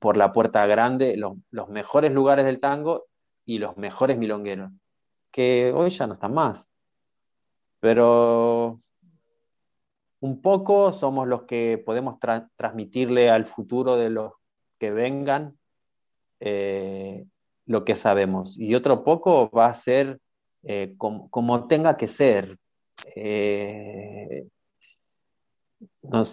por la puerta grande los, mejores lugares del tango y los mejores milongueros, que hoy ya no están más. Pero un poco somos los que podemos tra transmitirle al futuro de los que vengan eh, lo que sabemos. Y otro poco va a ser eh, como, como, tenga que ser. Eh,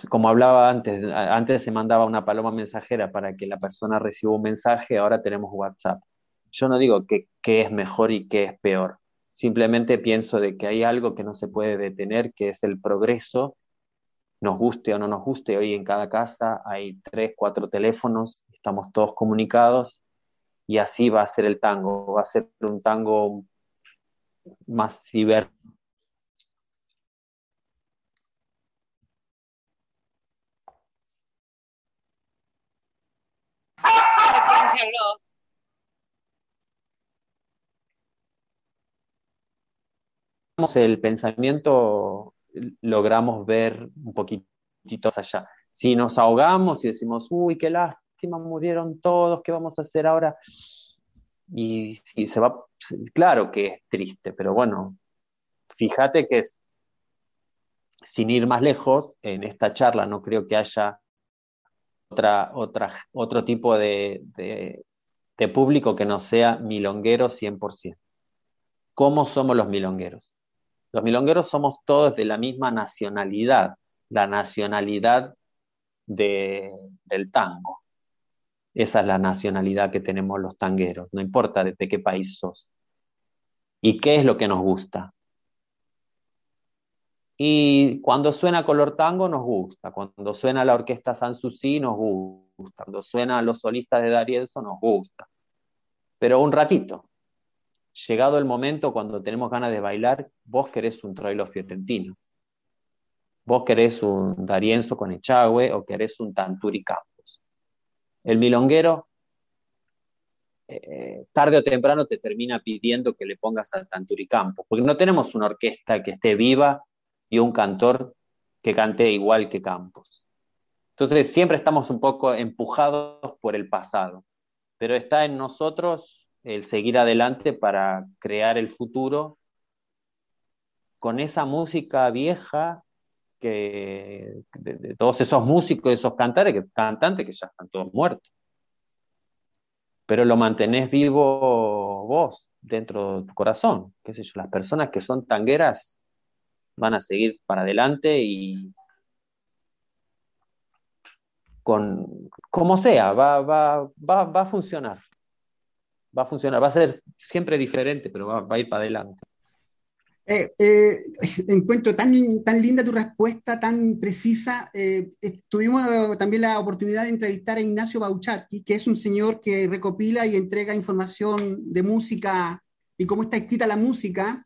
como hablaba antes, antes se mandaba una paloma mensajera para que la persona reciba un mensaje, ahora tenemos WhatsApp. Yo no digo que, es mejor y que es peor, simplemente pienso de que hay algo que no se puede detener, que es el progreso, nos guste o no nos guste, hoy en cada casa hay tres, cuatro teléfonos, estamos todos comunicados y así va a ser el tango, va a ser un tango más ciber. El pensamiento logramos ver un poquitito allá. Si nos ahogamos y decimos, uy, qué lástima, murieron todos, ¿qué vamos a hacer ahora? Y, y se va, claro que es triste, pero bueno, fíjate que es, sin ir más lejos, en esta charla no creo que haya otra, otro tipo de, de, público que no sea milonguero 100%. ¿Cómo somos los milongueros? Los milongueros somos todos de la misma nacionalidad, la nacionalidad de, del tango. Esa es la nacionalidad que tenemos los tangueros, no importa de, de qué país sos. ¿Y qué es lo que nos gusta? Y cuando suena color tango nos gusta, cuando suena la orquesta Sanssouci nos gusta, cuando suena los solistas de D'Arienzo nos gusta. Pero un ratito, llegado el momento cuando tenemos ganas de bailar, vos querés un troilo fiorentino. Vos querés un D'Arienzo con Echagüe o querés un Tanturi Campos. El milonguero, eh, tarde o temprano, te termina pidiendo que le pongas a Tanturi Campos, porque no tenemos una orquesta que esté viva y un cantor que cante igual que Campos. Entonces siempre estamos un poco empujados por el pasado, pero está en nosotros el seguir adelante para crear el futuro con esa música vieja que de, todos esos músicos, esos cantantes que, cantantes que ya están todos muertos. Pero lo mantenés vivo vos dentro de tu corazón, qué sé yo, las personas que son tangueras van a seguir para adelante y con como sea, va, va, va, va a funcionar. Va a funcionar, va a ser siempre diferente, pero va, a ir para adelante. Eh, eh, encuentro tan, tan linda tu respuesta, tan precisa. Eh, tuvimos también la oportunidad de entrevistar a Ignacio Baucharki, que es un señor que recopila y entrega información de música y cómo está escrita la música.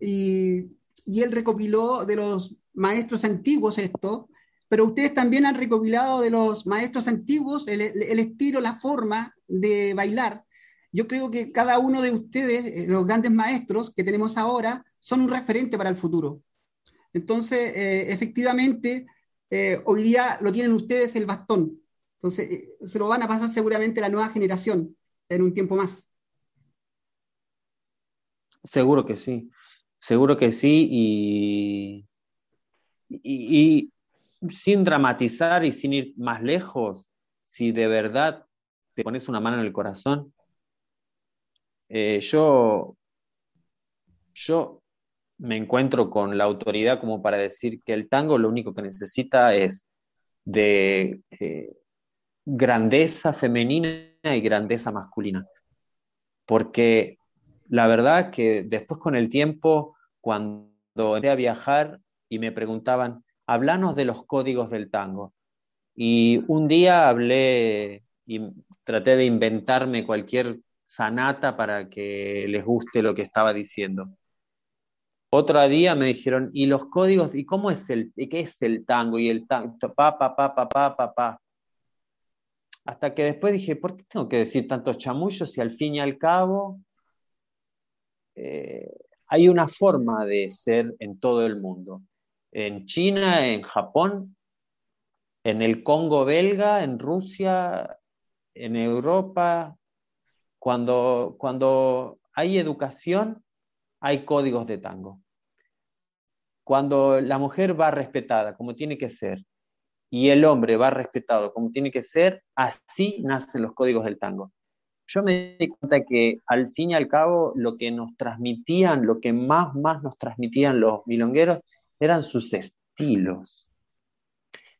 y, y él recopiló de los maestros antiguos esto, pero ustedes también han recopilado de los maestros antiguos el, estilo, la forma de bailar. Yo creo que cada uno de ustedes, los grandes maestros que tenemos ahora, son un referente para el futuro. Entonces, eh, efectivamente, eh, hoy día lo tienen ustedes el bastón. Entonces, eh, se lo van a pasar seguramente a la nueva generación en un tiempo más. Seguro que sí, seguro que sí, y, y, sin dramatizar y sin ir más lejos, si de verdad te pones una mano en el corazón, eh, yo, yo me encuentro con la autoridad como para decir que el tango lo único que necesita es de eh, grandeza femenina y grandeza masculina. Porque la verdad que después con el tiempo, cuando empecé a viajar y me preguntaban, hablanos de los códigos del tango. Y un día hablé y traté de inventarme cualquier sanata para que les guste lo que estaba diciendo. Otro día me dijeron, ¿y los códigos? ¿Y cómo es el, qué es el tango? Y el tango, pa, pa, pa, pa. Hasta que después dije, ¿por qué tengo que decir tantos chamullos si al fin y al cabo eh, hay una forma de ser en todo el mundo? En China, en Japón, en el Congo belga, en Rusia, en Europa, cuando, cuando hay educación, hay códigos de tango. Cuando la mujer va respetada como tiene que ser y el hombre va respetado como tiene que ser, así nacen los códigos del tango. Yo me di cuenta que al fin y al cabo lo que nos transmitían, lo que más, más nos transmitían los milongueros eran sus estilos,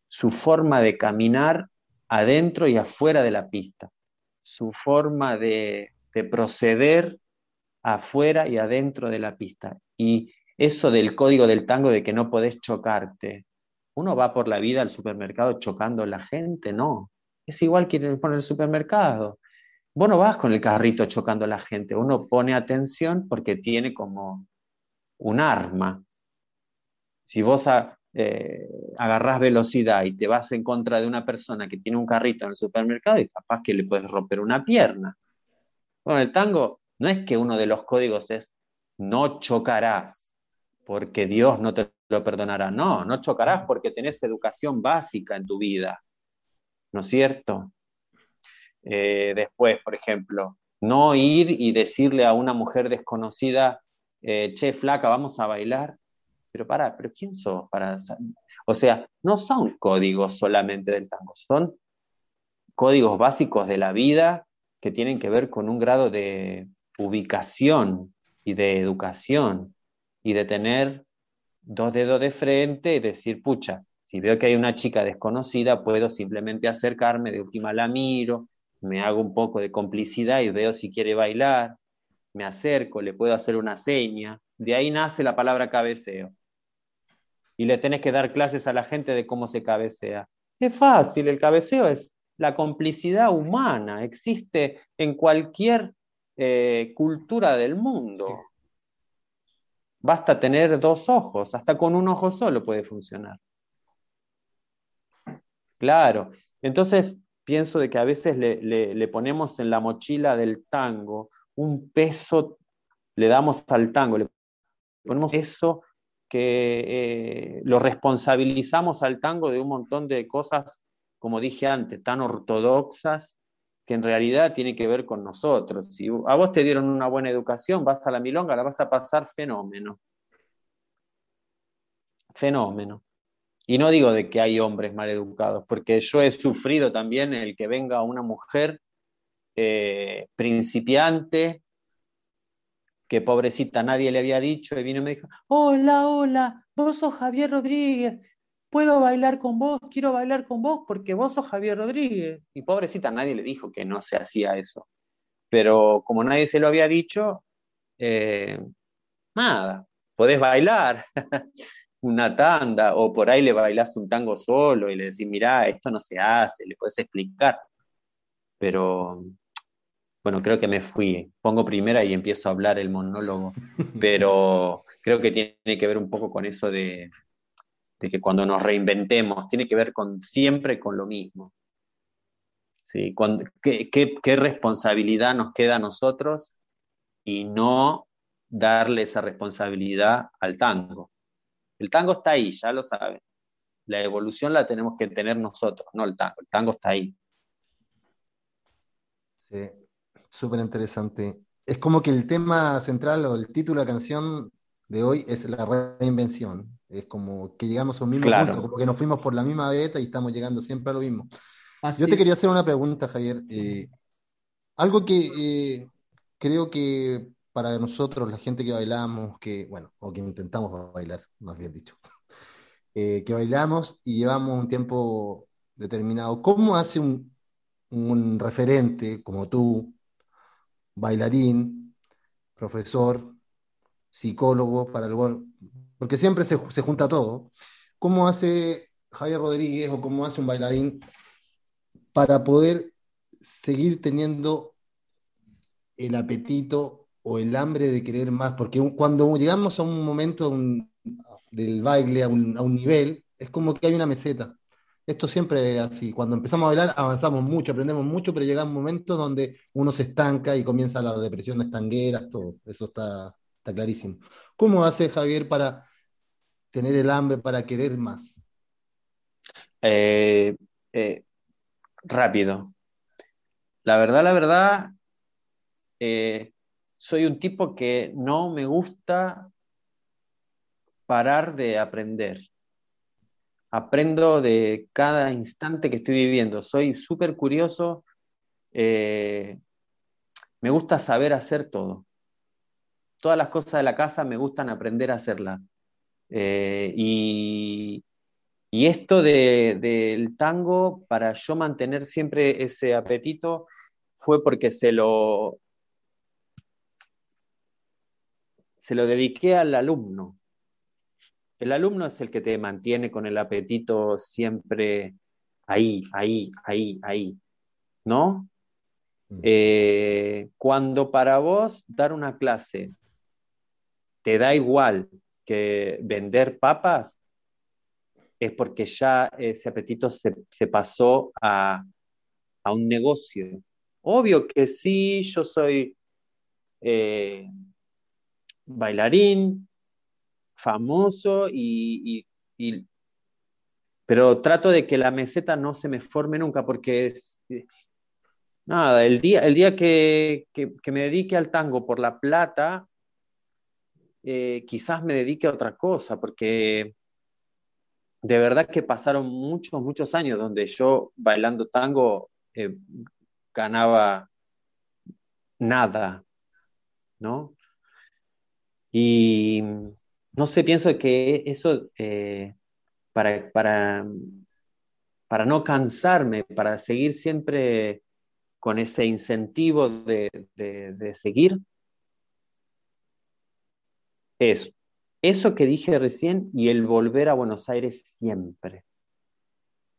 su forma de caminar adentro y afuera de la pista, su forma de, de proceder afuera y adentro de la pista. Y eso del código del tango de que no podés chocarte. Uno va por la vida al supermercado chocando a la gente, no. Es igual que en el supermercado. Vos no vas con el carrito chocando a la gente, uno pone atención porque tiene como un arma. Si vos eh, agarrás velocidad y te vas en contra de una persona que tiene un carrito en el supermercado y capaz que le puedes romper una pierna. Bueno, el tango no es que uno de los códigos es no chocarás porque Dios no te lo perdonará. No, no chocarás porque tenés educación básica en tu vida. ¿No es cierto? Eh, después, por ejemplo, no ir y decirle a una mujer desconocida, eh, che, flaca, vamos a bailar. Pero para, pero ¿quién sos para? O sea, no son códigos solamente del tango, son códigos básicos de la vida que tienen que ver con un grado de ubicación y de educación y de tener dos dedos de frente y decir, pucha, si veo que hay una chica desconocida, puedo simplemente acercarme, de última la miro, me hago un poco de complicidad y veo si quiere bailar, me acerco, le puedo hacer una seña, de ahí nace la palabra cabeceo. Y le tenés que dar clases a la gente de cómo se cabecea. Es fácil, el cabeceo es la complicidad humana, existe en cualquier eh, cultura del mundo. Basta tener dos ojos, hasta con un ojo solo puede funcionar. Claro, entonces pienso de que a veces le, ponemos en la mochila del tango un peso, le damos al tango, le ponemos eso que eh, lo responsabilizamos al tango de un montón de cosas, como dije antes, tan ortodoxas que en realidad tiene que ver con nosotros. Si a vos te dieron una buena educación, vas a la milonga, la vas a pasar fenómeno. Fenómeno. Y no digo de que hay hombres mal educados, porque yo he sufrido también el que venga una mujer eh, principiante, que pobrecita nadie le había dicho, y vino y me dijo, hola, hola, vos sos Javier Rodríguez, puedo bailar con vos, quiero bailar con vos porque vos sos Javier Rodríguez. Y pobrecita, nadie le dijo que no se hacía eso. Pero como nadie se lo había dicho, eh, nada, podés bailar una tanda o por ahí le bailás un tango solo y le decís, mirá, esto no se hace, le podés explicar. Pero bueno, creo que me fui. Pongo primera y empiezo a hablar el monólogo, pero creo que tiene que ver un poco con eso de, que cuando nos reinventemos tiene que ver con siempre con lo mismo. ¿Sí? qué, responsabilidad nos queda a nosotros y no darle esa responsabilidad al tango? El tango está ahí, ya lo saben. La evolución la tenemos que tener nosotros, no el tango. El tango está ahí. Sí, súper interesante. Es como que el tema central o el título de la canción de hoy es la reinvención. Es como que llegamos a un mismo Claro. punto, como que nos fuimos por la misma beta y estamos llegando siempre a lo mismo. Así Yo te quería hacer una pregunta, Javier. Eh, algo que eh, creo que para nosotros, la gente que bailamos, que, bueno, o que intentamos bailar, más bien dicho, eh, que bailamos y llevamos un tiempo determinado, ¿cómo hace un, referente como tú, bailarín, profesor, psicólogo, para el porque siempre se, se junta todo, ¿cómo hace Javier Rodríguez o cómo hace un bailarín para poder seguir teniendo el apetito o el hambre de querer más, porque cuando llegamos a un momento un- del baile, a un, a un nivel, es como que hay una meseta. Esto siempre es así. Cuando empezamos a bailar, avanzamos mucho, aprendemos mucho, pero llega un momento donde uno se estanca y comienza las depresiones tangueras, todo. Eso está, está clarísimo. ¿Cómo hace Javier para tener el hambre, para querer más? Eh, eh, rápido. La verdad, la verdad, eh, soy un tipo que no me gusta parar de aprender. Aprendo de cada instante que estoy viviendo. Soy súper curioso. eh, me gusta saber hacer todo. Todas las cosas de la casa me gustan aprender a hacerlas. Eh, y, esto de- del tango, para yo mantener siempre ese apetito, fue porque se lo, se lo dediqué al alumno. El alumno es el que te mantiene con el apetito siempre ahí, ahí, ahí, ahí, ¿no? Eh, cuando para vos dar una clase te da igual que vender papas, es porque ya ese apetito se, se pasó a, a un negocio. Obvio que sí, yo soy eh, bailarín, famoso, y, pero trato de que la meseta no se me forme nunca, porque es, nada, el día, el día que, que- que me dedique al tango por la plata, eh, quizás me dedique a otra cosa, porque de verdad que pasaron muchos, muchos años donde yo bailando tango eh, ganaba nada, ¿no? Y no sé, pienso que eso, eh, para, para, para no cansarme, para seguir siempre con ese incentivo de, de- seguir, eso. Eso que dije recién y el volver a Buenos Aires siempre.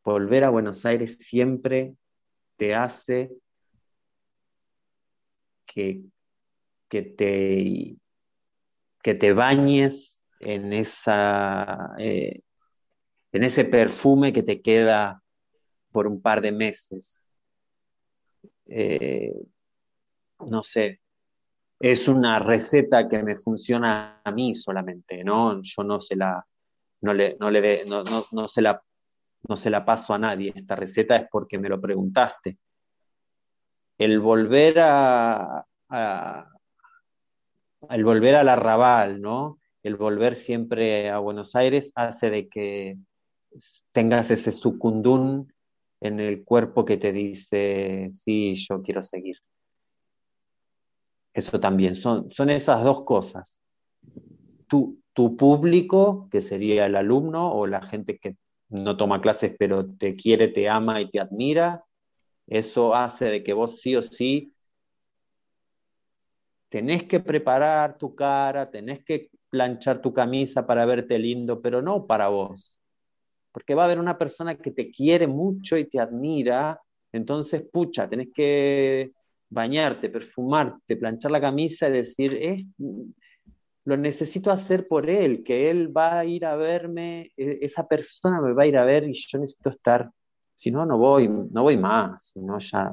Volver a Buenos Aires siempre te hace que, que te, que te bañes en esa, eh, en ese perfume que te queda por un par de meses. Eh, no sé, es una receta que me funciona a mí solamente, ¿no? Yo no se la, no le, no le no, no, se la, no se la paso a nadie. Esta receta es porque me lo preguntaste. El volver a- el volver al arrabal, ¿no? El volver siempre a Buenos Aires hace de que tengas ese sucundún en el cuerpo que te dice, sí, yo quiero seguir. Eso también, son, son esas dos cosas. Tu, tu público, que sería el alumno o la gente que no toma clases pero te quiere, te ama y te admira, eso hace de que vos sí o sí tenés que preparar tu cara, tenés que planchar tu camisa para verte lindo, pero no para vos. Porque va a haber una persona que te quiere mucho y te admira, entonces, pucha, tenés que bañarte, perfumarte, planchar la camisa y decir, es, lo necesito hacer por él, que él va a ir a verme, e- esa persona me va a ir a ver y yo necesito estar, si no, no voy, no voy más, si no, ya,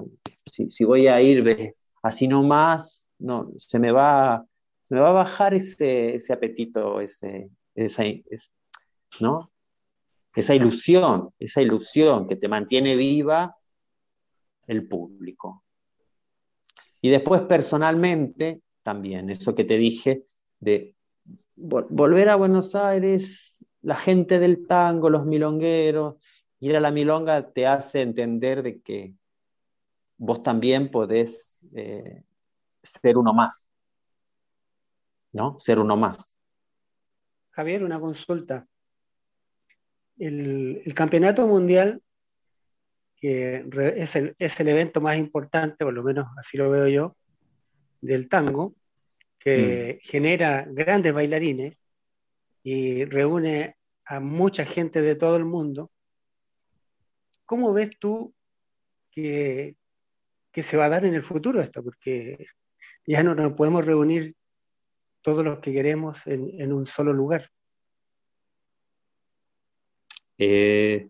si, si voy a ir así nomás, no, se me va, se me va a bajar ese, ese apetito, ese, esa, es- ¿no? esa ilusión, esa ilusión que te mantiene viva el público. Y después personalmente, también, eso que te dije, de volver a Buenos Aires, la gente del tango, los milongueros, ir a la milonga te hace entender de que vos también podés eh, ser uno más, ¿no? Ser uno más. Javier, una consulta. El, campeonato mundial, que es el, es el evento más importante, por lo menos así lo veo yo, del tango, que mm. genera grandes bailarines y reúne a mucha gente de todo el mundo. ¿Cómo ves tú que, que se va a dar en el futuro esto? Porque ya no nos podemos reunir todos los que queremos en, un solo lugar. Eh,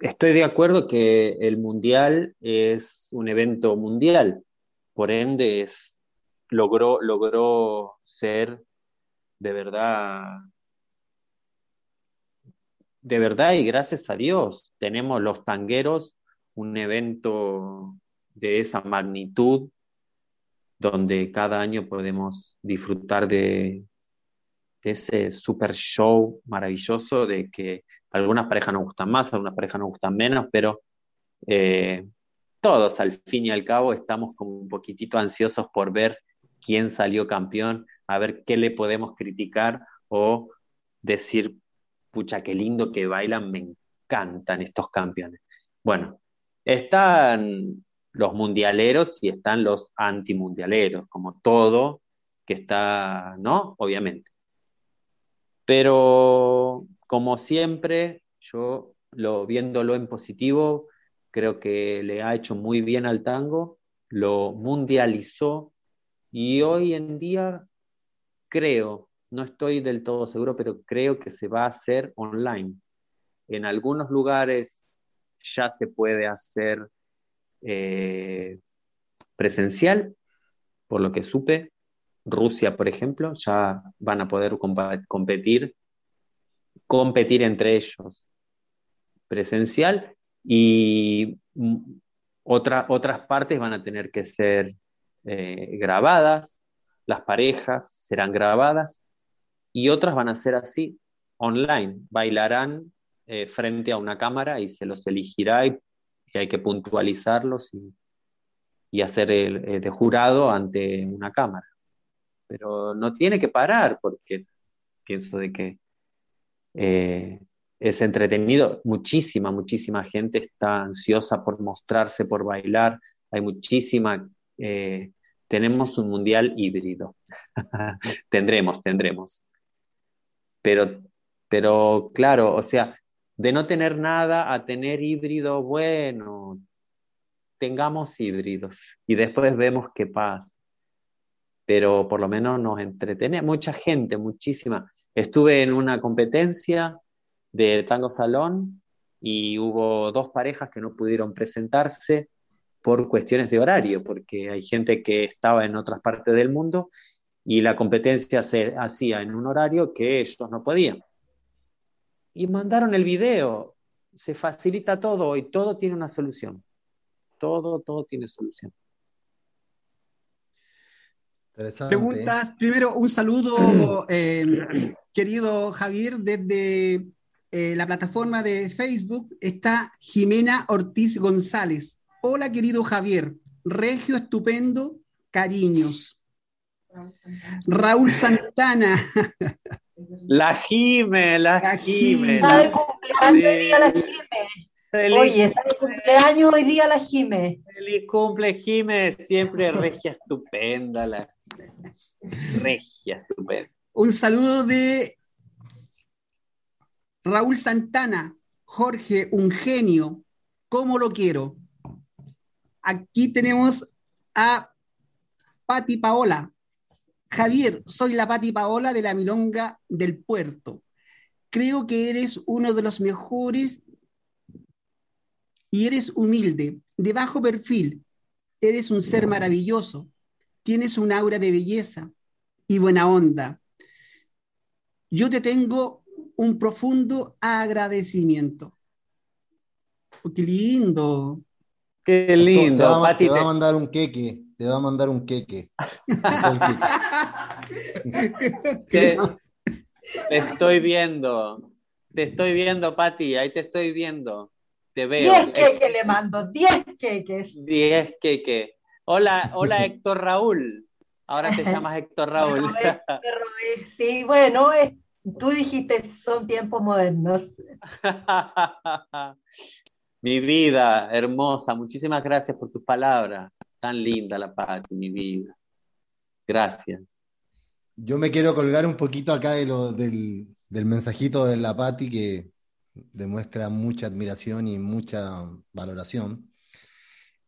estoy de acuerdo que el mundial es un evento mundial, por ende es, logró, logró ser de verdad, de verdad y gracias a Dios, tenemos los tangueros, un evento de esa magnitud donde cada año podemos disfrutar de, ese super show maravilloso de que algunas parejas nos gustan más, algunas parejas nos gustan menos, pero eh, todos al fin y al cabo estamos como un poquitito ansiosos por ver quién salió campeón, a ver qué le podemos criticar o decir, pucha, qué lindo que bailan, me encantan estos campeones. Bueno, están los mundialeros y están los antimundialeros, como todo que está, ¿no? Obviamente. Pero como siempre, yo lo, viéndolo en positivo, creo que le ha hecho muy bien al tango, lo mundializó y hoy en día creo, no estoy del todo seguro, pero creo que se va a hacer online. En algunos lugares ya se puede hacer eh, presencial, por lo que supe. Rusia, por ejemplo, ya van a poder competir, competir entre ellos presencial y otras partes van a tener que ser eh, grabadas, las parejas serán grabadas y otras van a ser así, online, bailarán eh, frente a una cámara y se los elegirá y y hay que puntualizarlos y, hacer el, de jurado ante una cámara. Pero no tiene que parar porque pienso de que eh, es entretenido. Muchísima, muchísima gente está ansiosa por mostrarse, por bailar. Hay muchísima... Eh, tenemos un mundial híbrido. tendremos, tendremos. Pero, pero claro, o sea, de no tener nada a tener híbrido, bueno, tengamos híbridos y después vemos qué pasa. Pero por lo menos nos entretiene mucha gente, muchísima. Estuve en una competencia de tango salón y hubo dos parejas que no pudieron presentarse por cuestiones de horario, porque hay gente que estaba en otras partes del mundo y la competencia se hacía en un horario que ellos no podían y mandaron el video. Se facilita todo y todo tiene una solución. Todo, todo tiene solución. Preguntas. Primero, un saludo, eh, querido Javier, desde eh, la plataforma de Facebook está Jimena Ortiz González. Hola, querido Javier. Regio estupendo, cariños. Raúl Santana. La Jime, la, Jime. Está de cumpleaños hoy día la Jime. Oye, está de cumpleaños hoy día la Jime. Feliz cumple, Jime. Siempre regia estupenda. La... Regia estupenda. Un saludo de Raúl Santana. Jorge, un genio. ¿Cómo lo quiero? Aquí tenemos a Pati Paola. Javier, soy la Pati Paola de la Milonga del Puerto. Creo que eres uno de los mejores y eres humilde, de bajo perfil. Eres un ser maravilloso. Tienes un aura de belleza y buena onda. Yo te tengo un profundo agradecimiento. Oh, qué lindo. Qué lindo. Te va, Pati, te va te- a mandar un queque. Te va a mandar un queque. te- te estoy viendo. Te estoy viendo, Pati. Ahí te estoy viendo. Te veo. Diez queques le mando, diez queques. Diez queque. Hola, hola Héctor Raúl. Ahora te llamas Héctor Raúl. Me robé, me robé. Sí, bueno, es- tú dijiste son tiempos modernos. Mi vida, hermosa, muchísimas gracias por tus palabras. Tan linda la Pati, mi vida. Gracias. Yo me quiero colgar un poquito acá de lo, del, del mensajito de la Pati que demuestra mucha admiración y mucha valoración.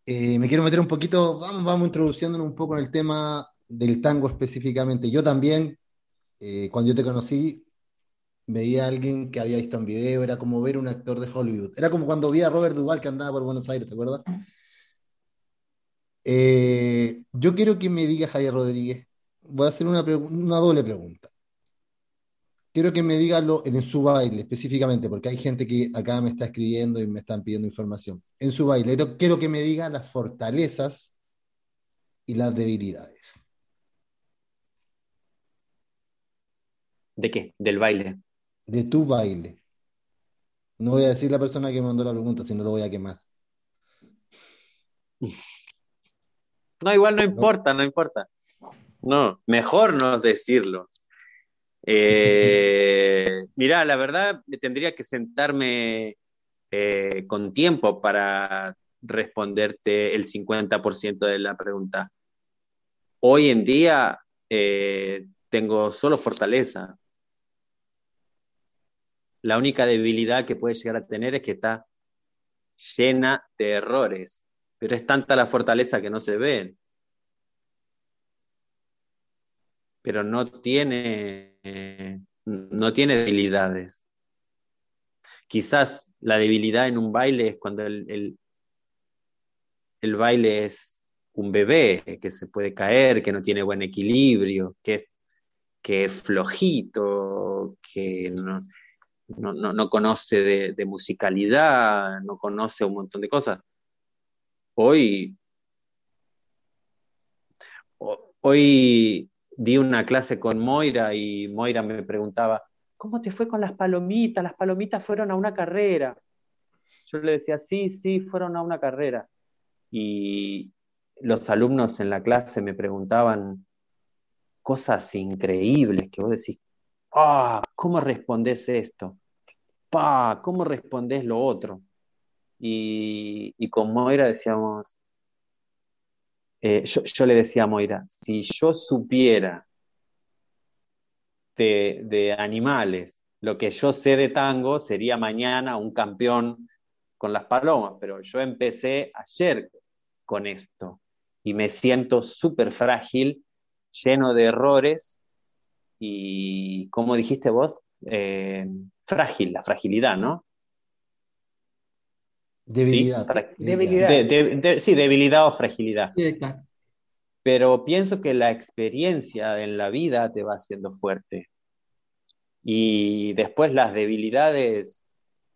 Eh, me quiero meter un poquito, vamos, vamos introduciéndonos un poco en el tema del tango específicamente. Yo también, eh, cuando yo te conocí, veía a alguien que había visto en video, era como ver un actor de Hollywood. Era como cuando vi a Robert Duvall que andaba por Buenos Aires, ¿te acuerdas? Eh, yo quiero que me diga Javier Rodríguez, voy a hacer una, doble pregunta. Quiero que me diga lo, en su baile específicamente, porque hay gente que acá me está escribiendo y me están pidiendo información. En su baile, quiero, que me diga las fortalezas y las debilidades. ¿De qué? Del baile. de tu baile. No voy a decir la persona que mandó la pregunta, si no lo voy a quemar. No, igual no importa, no importa. No, mejor no decirlo. Eh, mira, la verdad, tendría que sentarme eh, con tiempo para responderte el 50% de la pregunta. Hoy en día eh, tengo solo fortaleza. La única debilidad que puede llegar a tener es que está llena de errores, pero es tanta la fortaleza que no se ven. Pero no tiene, no tiene debilidades. Quizás la debilidad en un baile es cuando el, el, baile es un bebé que se puede caer, que no tiene buen equilibrio, que es, que es flojito, que no, no, no, no conoce de, de, musicalidad, no conoce un montón de cosas. Hoy, hoy di una clase con Moira y Moira me preguntaba, ¿cómo te fue con las palomitas? Las palomitas fueron a una carrera. Yo le decía, sí, sí, fueron a una carrera. Y los alumnos en la clase me preguntaban cosas increíbles que vos decís, ah, ¿cómo respondes esto? Pa, ¿cómo respondes lo otro? Y, con Moira decíamos, eh, yo, le decía a Moira, si yo supiera de, de, animales lo que yo sé de tango, sería mañana un campeón con las palomas, pero yo empecé ayer con esto y me siento súper frágil, lleno de errores y, como dijiste vos, eh, frágil, la fragilidad, ¿no? Debilidad. ¿Sí? Debilidad. De, de, de, sí, debilidad o fragilidad. Sí, claro. Pero pienso que la experiencia en la vida te va haciendo fuerte. Y después las debilidades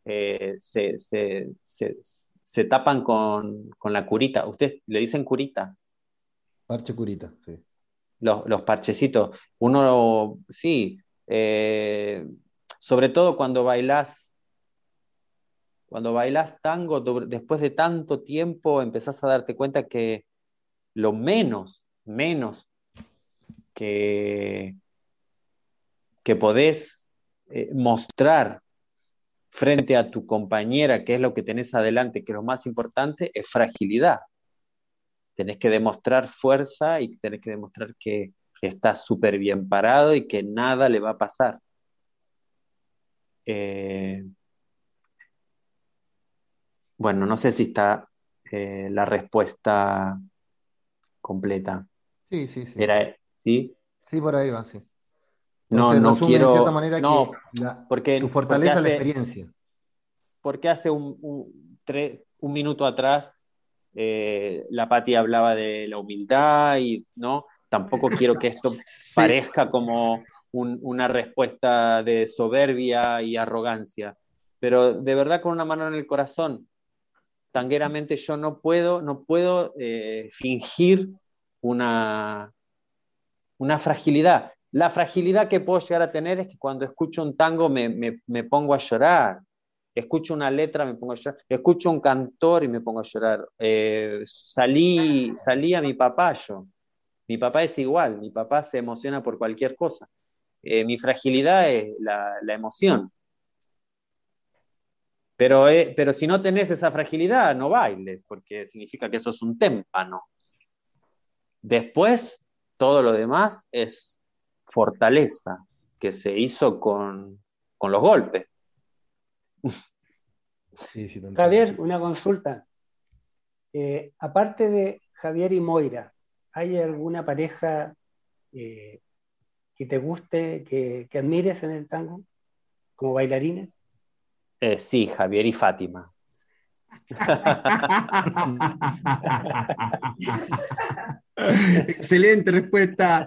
eh, se, se, se, se, tapan con, con, la curita. ¿Ustedes le dicen curita? Parche curita, sí. Los, los parchecitos. Uno, sí, eh, sobre todo cuando bailás cuando bailas tango, después de tanto tiempo, empezás a darte cuenta que lo menos, menos que, que podés eh, mostrar frente a tu compañera, que es lo que tenés adelante, que lo más importante es fragilidad. Tenés que demostrar fuerza y tenés que demostrar que estás súper bien parado y que nada le va a pasar. Eh, bueno, no sé si está eh, la respuesta completa. Sí, sí, sí. Era, ¿sí? Sí, por ahí va, sí. No, Entonces, no resume quiero. de cierta manera no, que la- porque, tu fortaleza es porque la hace, experiencia. Porque hace un, un, tre- un minuto atrás eh, la Pati hablaba de la humildad y no, tampoco quiero que esto parezca como una respuesta de soberbia y arrogancia, pero de verdad con una mano en el corazón, tangueramente yo no puedo, no puedo eh, fingir una, una fragilidad. La fragilidad que puedo llegar a tener es que cuando escucho un tango me, me, pongo a llorar. Escucho una letra, me pongo a llorar. Escucho un cantor y me pongo a llorar. Eh, salí, salí a mi papá yo. Mi papá es igual, mi papá se emociona por cualquier cosa. Eh, mi fragilidad es la, la emoción. Pero, eh, pero si no tenés esa fragilidad, no bailes, porque significa que eso es un témpano. Después, todo lo demás es fortaleza que se hizo con, los golpes. Javier, una consulta. Eh, aparte de Javier y Moira, ¿hay alguna pareja eh, que te guste, que, que admires en el tango como bailarines? Eh, sí, Javier y Fátima. Excelente respuesta.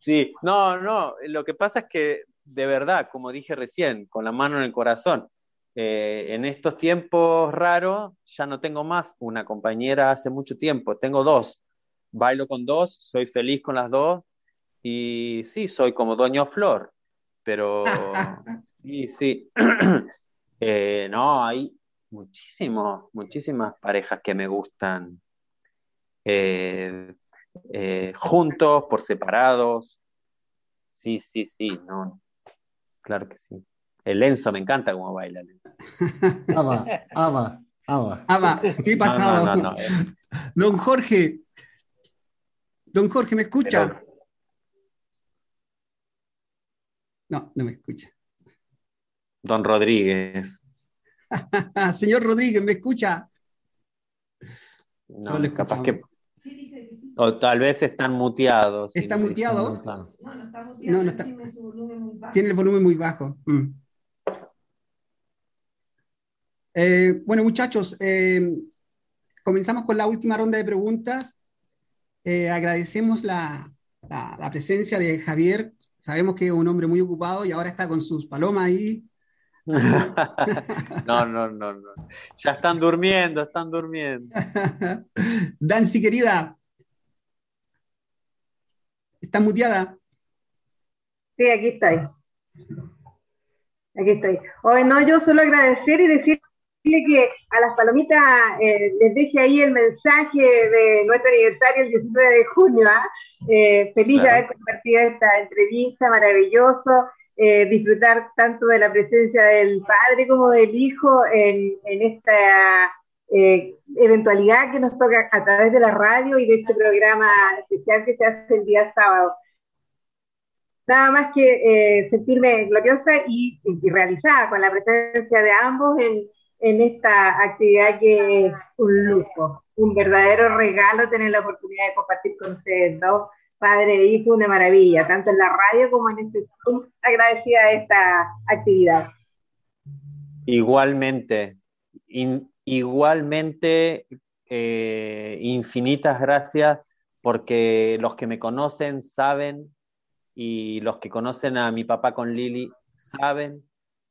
Sí, no, no, lo que pasa es que de verdad, como dije recién, con la mano en el corazón, eh, en estos tiempos raros ya no tengo más una compañera hace mucho tiempo, tengo dos, bailo con dos, soy feliz con las dos y sí, soy como Doño Flor, pero sí, sí, Eh, no, hay muchísimos, muchísimas parejas que me gustan eh, eh, juntos, por separados. Sí, sí, sí, no, claro que sí. El Enzo me encanta cómo baila. Ama, ama, ama. Ama, ¿qué pasado? Don Jorge, don Jorge, ¿me escucha? No, no me escucha. Don Rodríguez. Señor Rodríguez, ¿me escucha? No, capaz que. O tal vez están muteados. ¿Está muteado? No, no está muteado. No, está... Tiene, el volumen muy bajo. Mm. Eh, bueno, muchachos, eh, comenzamos con la última ronda de preguntas. Eh, agradecemos la, la, presencia de Javier. Sabemos que es un hombre muy ocupado y ahora está con sus palomas ahí no, no, no, no. Ya están durmiendo, están durmiendo. Dancy, querida. ¿Estás muteada? Sí, aquí estoy. Aquí estoy. Hoy no, yo solo agradecer y decirle que a las palomitas eh, les deje ahí el mensaje de nuestro aniversario el 19 de junio. ¿ah? Eh, feliz de haber compartido esta entrevista, maravilloso. Eh, disfrutar tanto de la presencia del padre como del hijo en, esta eh, eventualidad que nos toca a través de la radio y de este programa especial que se hace el día sábado. Nada más que eh, sentirme gloriosa y, realizada con la presencia de ambos en, en esta actividad que es un lujo, un verdadero regalo tener la oportunidad de compartir con ustedes dos padre e hijo, una maravilla, tanto en la radio como en este Zoom. Agradecida de esta actividad. Igualmente, igualmente, eh, infinitas gracias porque los que me conocen saben y los que conocen a mi papá con Lili saben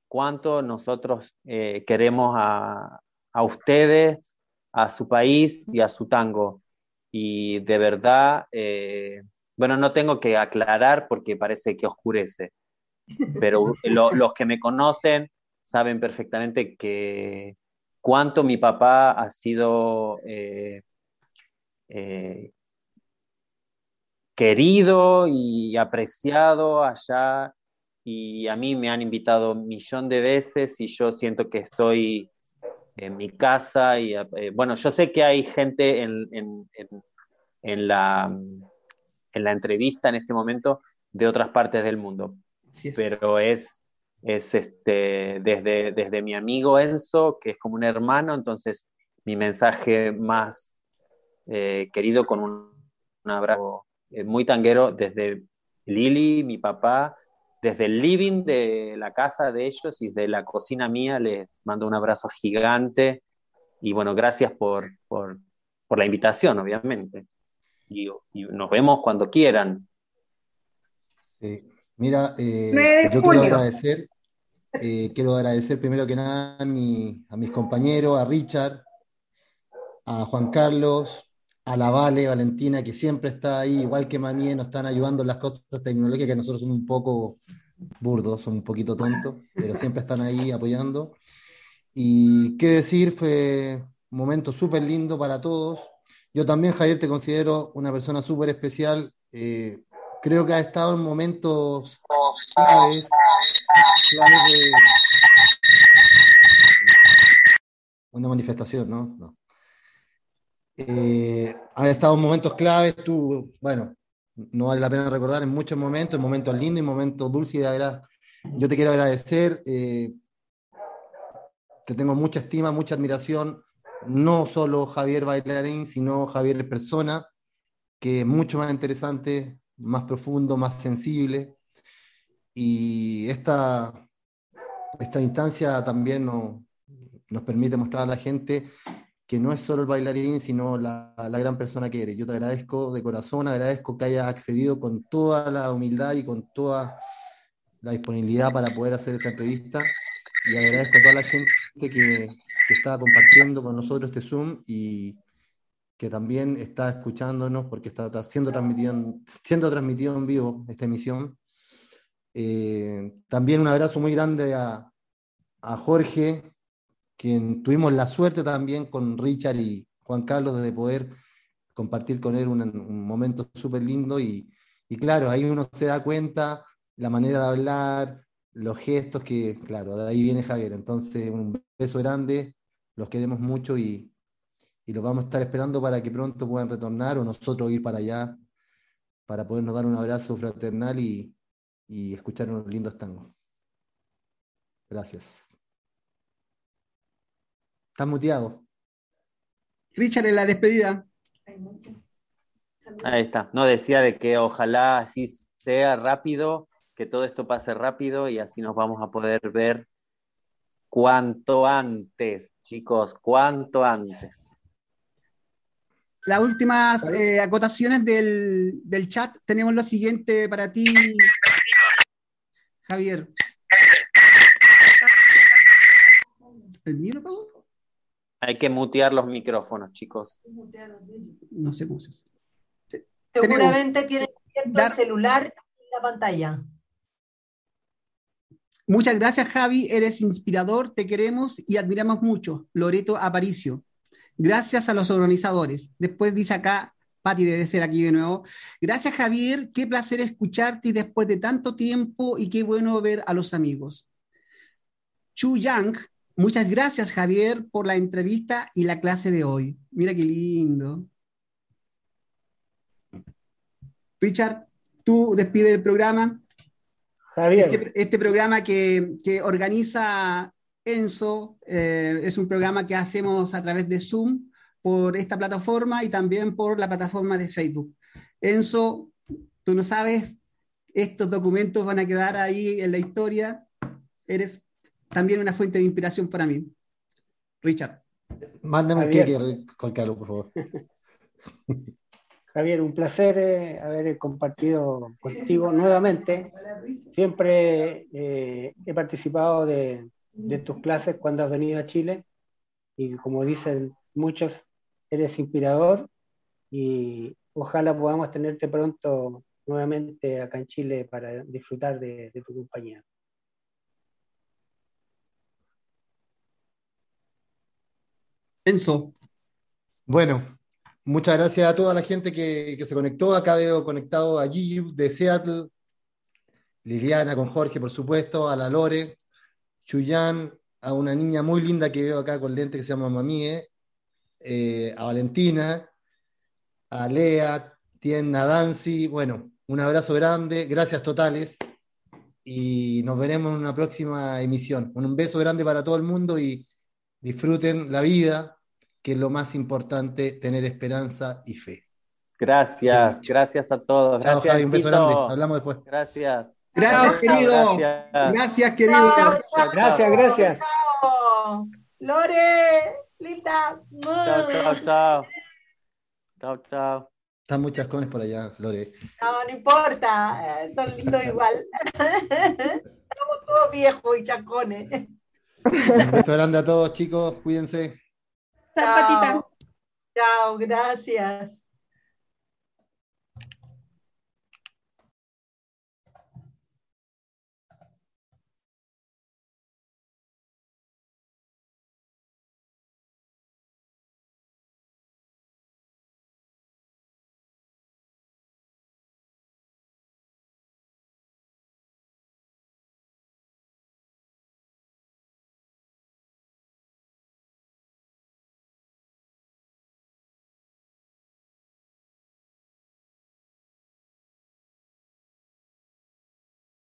cuánto nosotros eh, queremos a, a ustedes, a su país y a su tango. Y de verdad, eh, bueno, no tengo que aclarar porque parece que oscurece, pero los que me conocen saben perfectamente que cuánto mi papá ha sido eh, eh, querido y apreciado allá y a mí me han invitado un millón de veces y yo siento que estoy en mi casa y eh, bueno, yo sé que hay gente en, en la en la entrevista en este momento de otras partes del mundo. Pero es, es este, desde, desde mi amigo Enzo, que es como un hermano, entonces mi mensaje más eh, querido con un, abrazo eh, muy tanguero desde Lili, mi papá, desde el living de la casa de ellos y de la cocina mía, les mando un abrazo gigante. Y bueno, gracias por, por, por la invitación, obviamente y, nos vemos cuando quieran. Mira, eh, yo quiero agradecer, eh, quiero agradecer primero que nada a, mi, a mis compañeros, a Richard, a Juan Carlos, a la Vale, Valentina, que siempre está ahí, igual que Mami, nos están ayudando en las cosas tecnológicas, que nosotros somos un poco burdos, somos un poquito tontos, pero siempre están ahí apoyando. Y qué decir, fue un momento súper lindo para todos. Yo también, Javier, te considero una persona súper especial. Eh, creo que ha estado en momentos claves, una manifestación, ¿no? no. Eh, estado en momentos claves, tú, bueno, no vale la pena recordar en muchos momentos, en momentos lindos y momentos dulces, y de verdad, yo te quiero agradecer, eh, te tengo mucha estima, mucha admiración, no solo Javier Bailarín, sino Javier persona, que es mucho más interesante, más profundo, más sensible, y esta, esta instancia también nos, nos permite mostrar a la gente que no es solo el bailarín, sino la, la, gran persona que eres. Yo te agradezco de corazón, agradezco que hayas accedido con toda la humildad y con toda la disponibilidad para poder hacer esta entrevista. Y agradezco a toda la gente que, que está compartiendo con nosotros este Zoom y que también está escuchándonos porque está siendo transmitido, siendo transmitido en vivo esta emisión. Eh, también un abrazo muy grande a, Jorge, quien tuvimos la suerte también con Richard y Juan Carlos de poder compartir con él un, momento súper lindo y, y, claro, ahí uno se da cuenta la manera de hablar, los gestos que, claro, de ahí viene Javier. Entonces, un beso grande, los queremos mucho y, y los vamos a estar esperando para que pronto puedan retornar o nosotros ir para allá para podernos dar un abrazo fraternal y, y escuchar unos lindos tangos. Gracias. Estás muteado. Richard, en la despedida. Ahí está. No decía de que ojalá así sea rápido, que todo esto pase rápido y así nos vamos a poder ver cuanto antes, chicos, cuanto antes. Las últimas eh, acotaciones del, del, chat tenemos lo siguiente para ti, Javier. ¿El mío lo hay que mutear los micrófonos, chicos. No sé cómo se Seguramente tienen el celular en la pantalla. Muchas gracias, Javi. Eres inspirador, te queremos y admiramos mucho. Loreto Aparicio. Gracias a los organizadores. Después dice acá, Patti debe ser aquí de nuevo. Gracias, Javier. Qué placer escucharte después de tanto tiempo y qué bueno ver a los amigos. Chu Yang Muchas gracias, Javier, por la entrevista y la clase de hoy. Mira qué lindo. Richard, tú despide el programa. Javier. Este, este programa que, organiza Enzo eh, es un programa que hacemos a través de Zoom por esta plataforma y también por la plataforma de Facebook. Enzo, tú no sabes, estos documentos van a quedar ahí en la historia. Eres también una fuente de inspiración para mí. Richard. Mándame un queque, Juan Carlos, por favor. Javier, un placer eh, haber compartido contigo nuevamente. Siempre eh, he participado de, de, tus clases cuando has venido a Chile y como dicen muchos, eres inspirador y ojalá podamos tenerte pronto nuevamente acá en Chile para disfrutar de, de tu compañía. Enzo. Bueno, muchas gracias a toda la gente que, se conectó. Acá veo conectado a Gigi de Seattle, Liliana con Jorge, por supuesto, a la Lore, Chuyan, a una niña muy linda que veo acá con lente que se llama Mamie, eh, a Valentina, a Lea, Tienda Dancy. Bueno, un abrazo grande, gracias totales y nos veremos en una próxima emisión. Un beso grande para todo el mundo y disfruten la vida, que es lo más importante, tener esperanza y fe. Gracias, gracias a todos. Chao, gracias, Javi, un beso grande. Hablamos después. Gracias. Gracias, querido. Gracias, querido. gracias, gracias. Lore, linda. Chao, chao, chao. Chao, chao. Están muchas cones por allá, Flores. No, no importa, eh, son lindos igual. Estamos todos viejos y chacones. Un beso grande a todos, chicos. Cuídense. Chao, patita. Chao, gracias.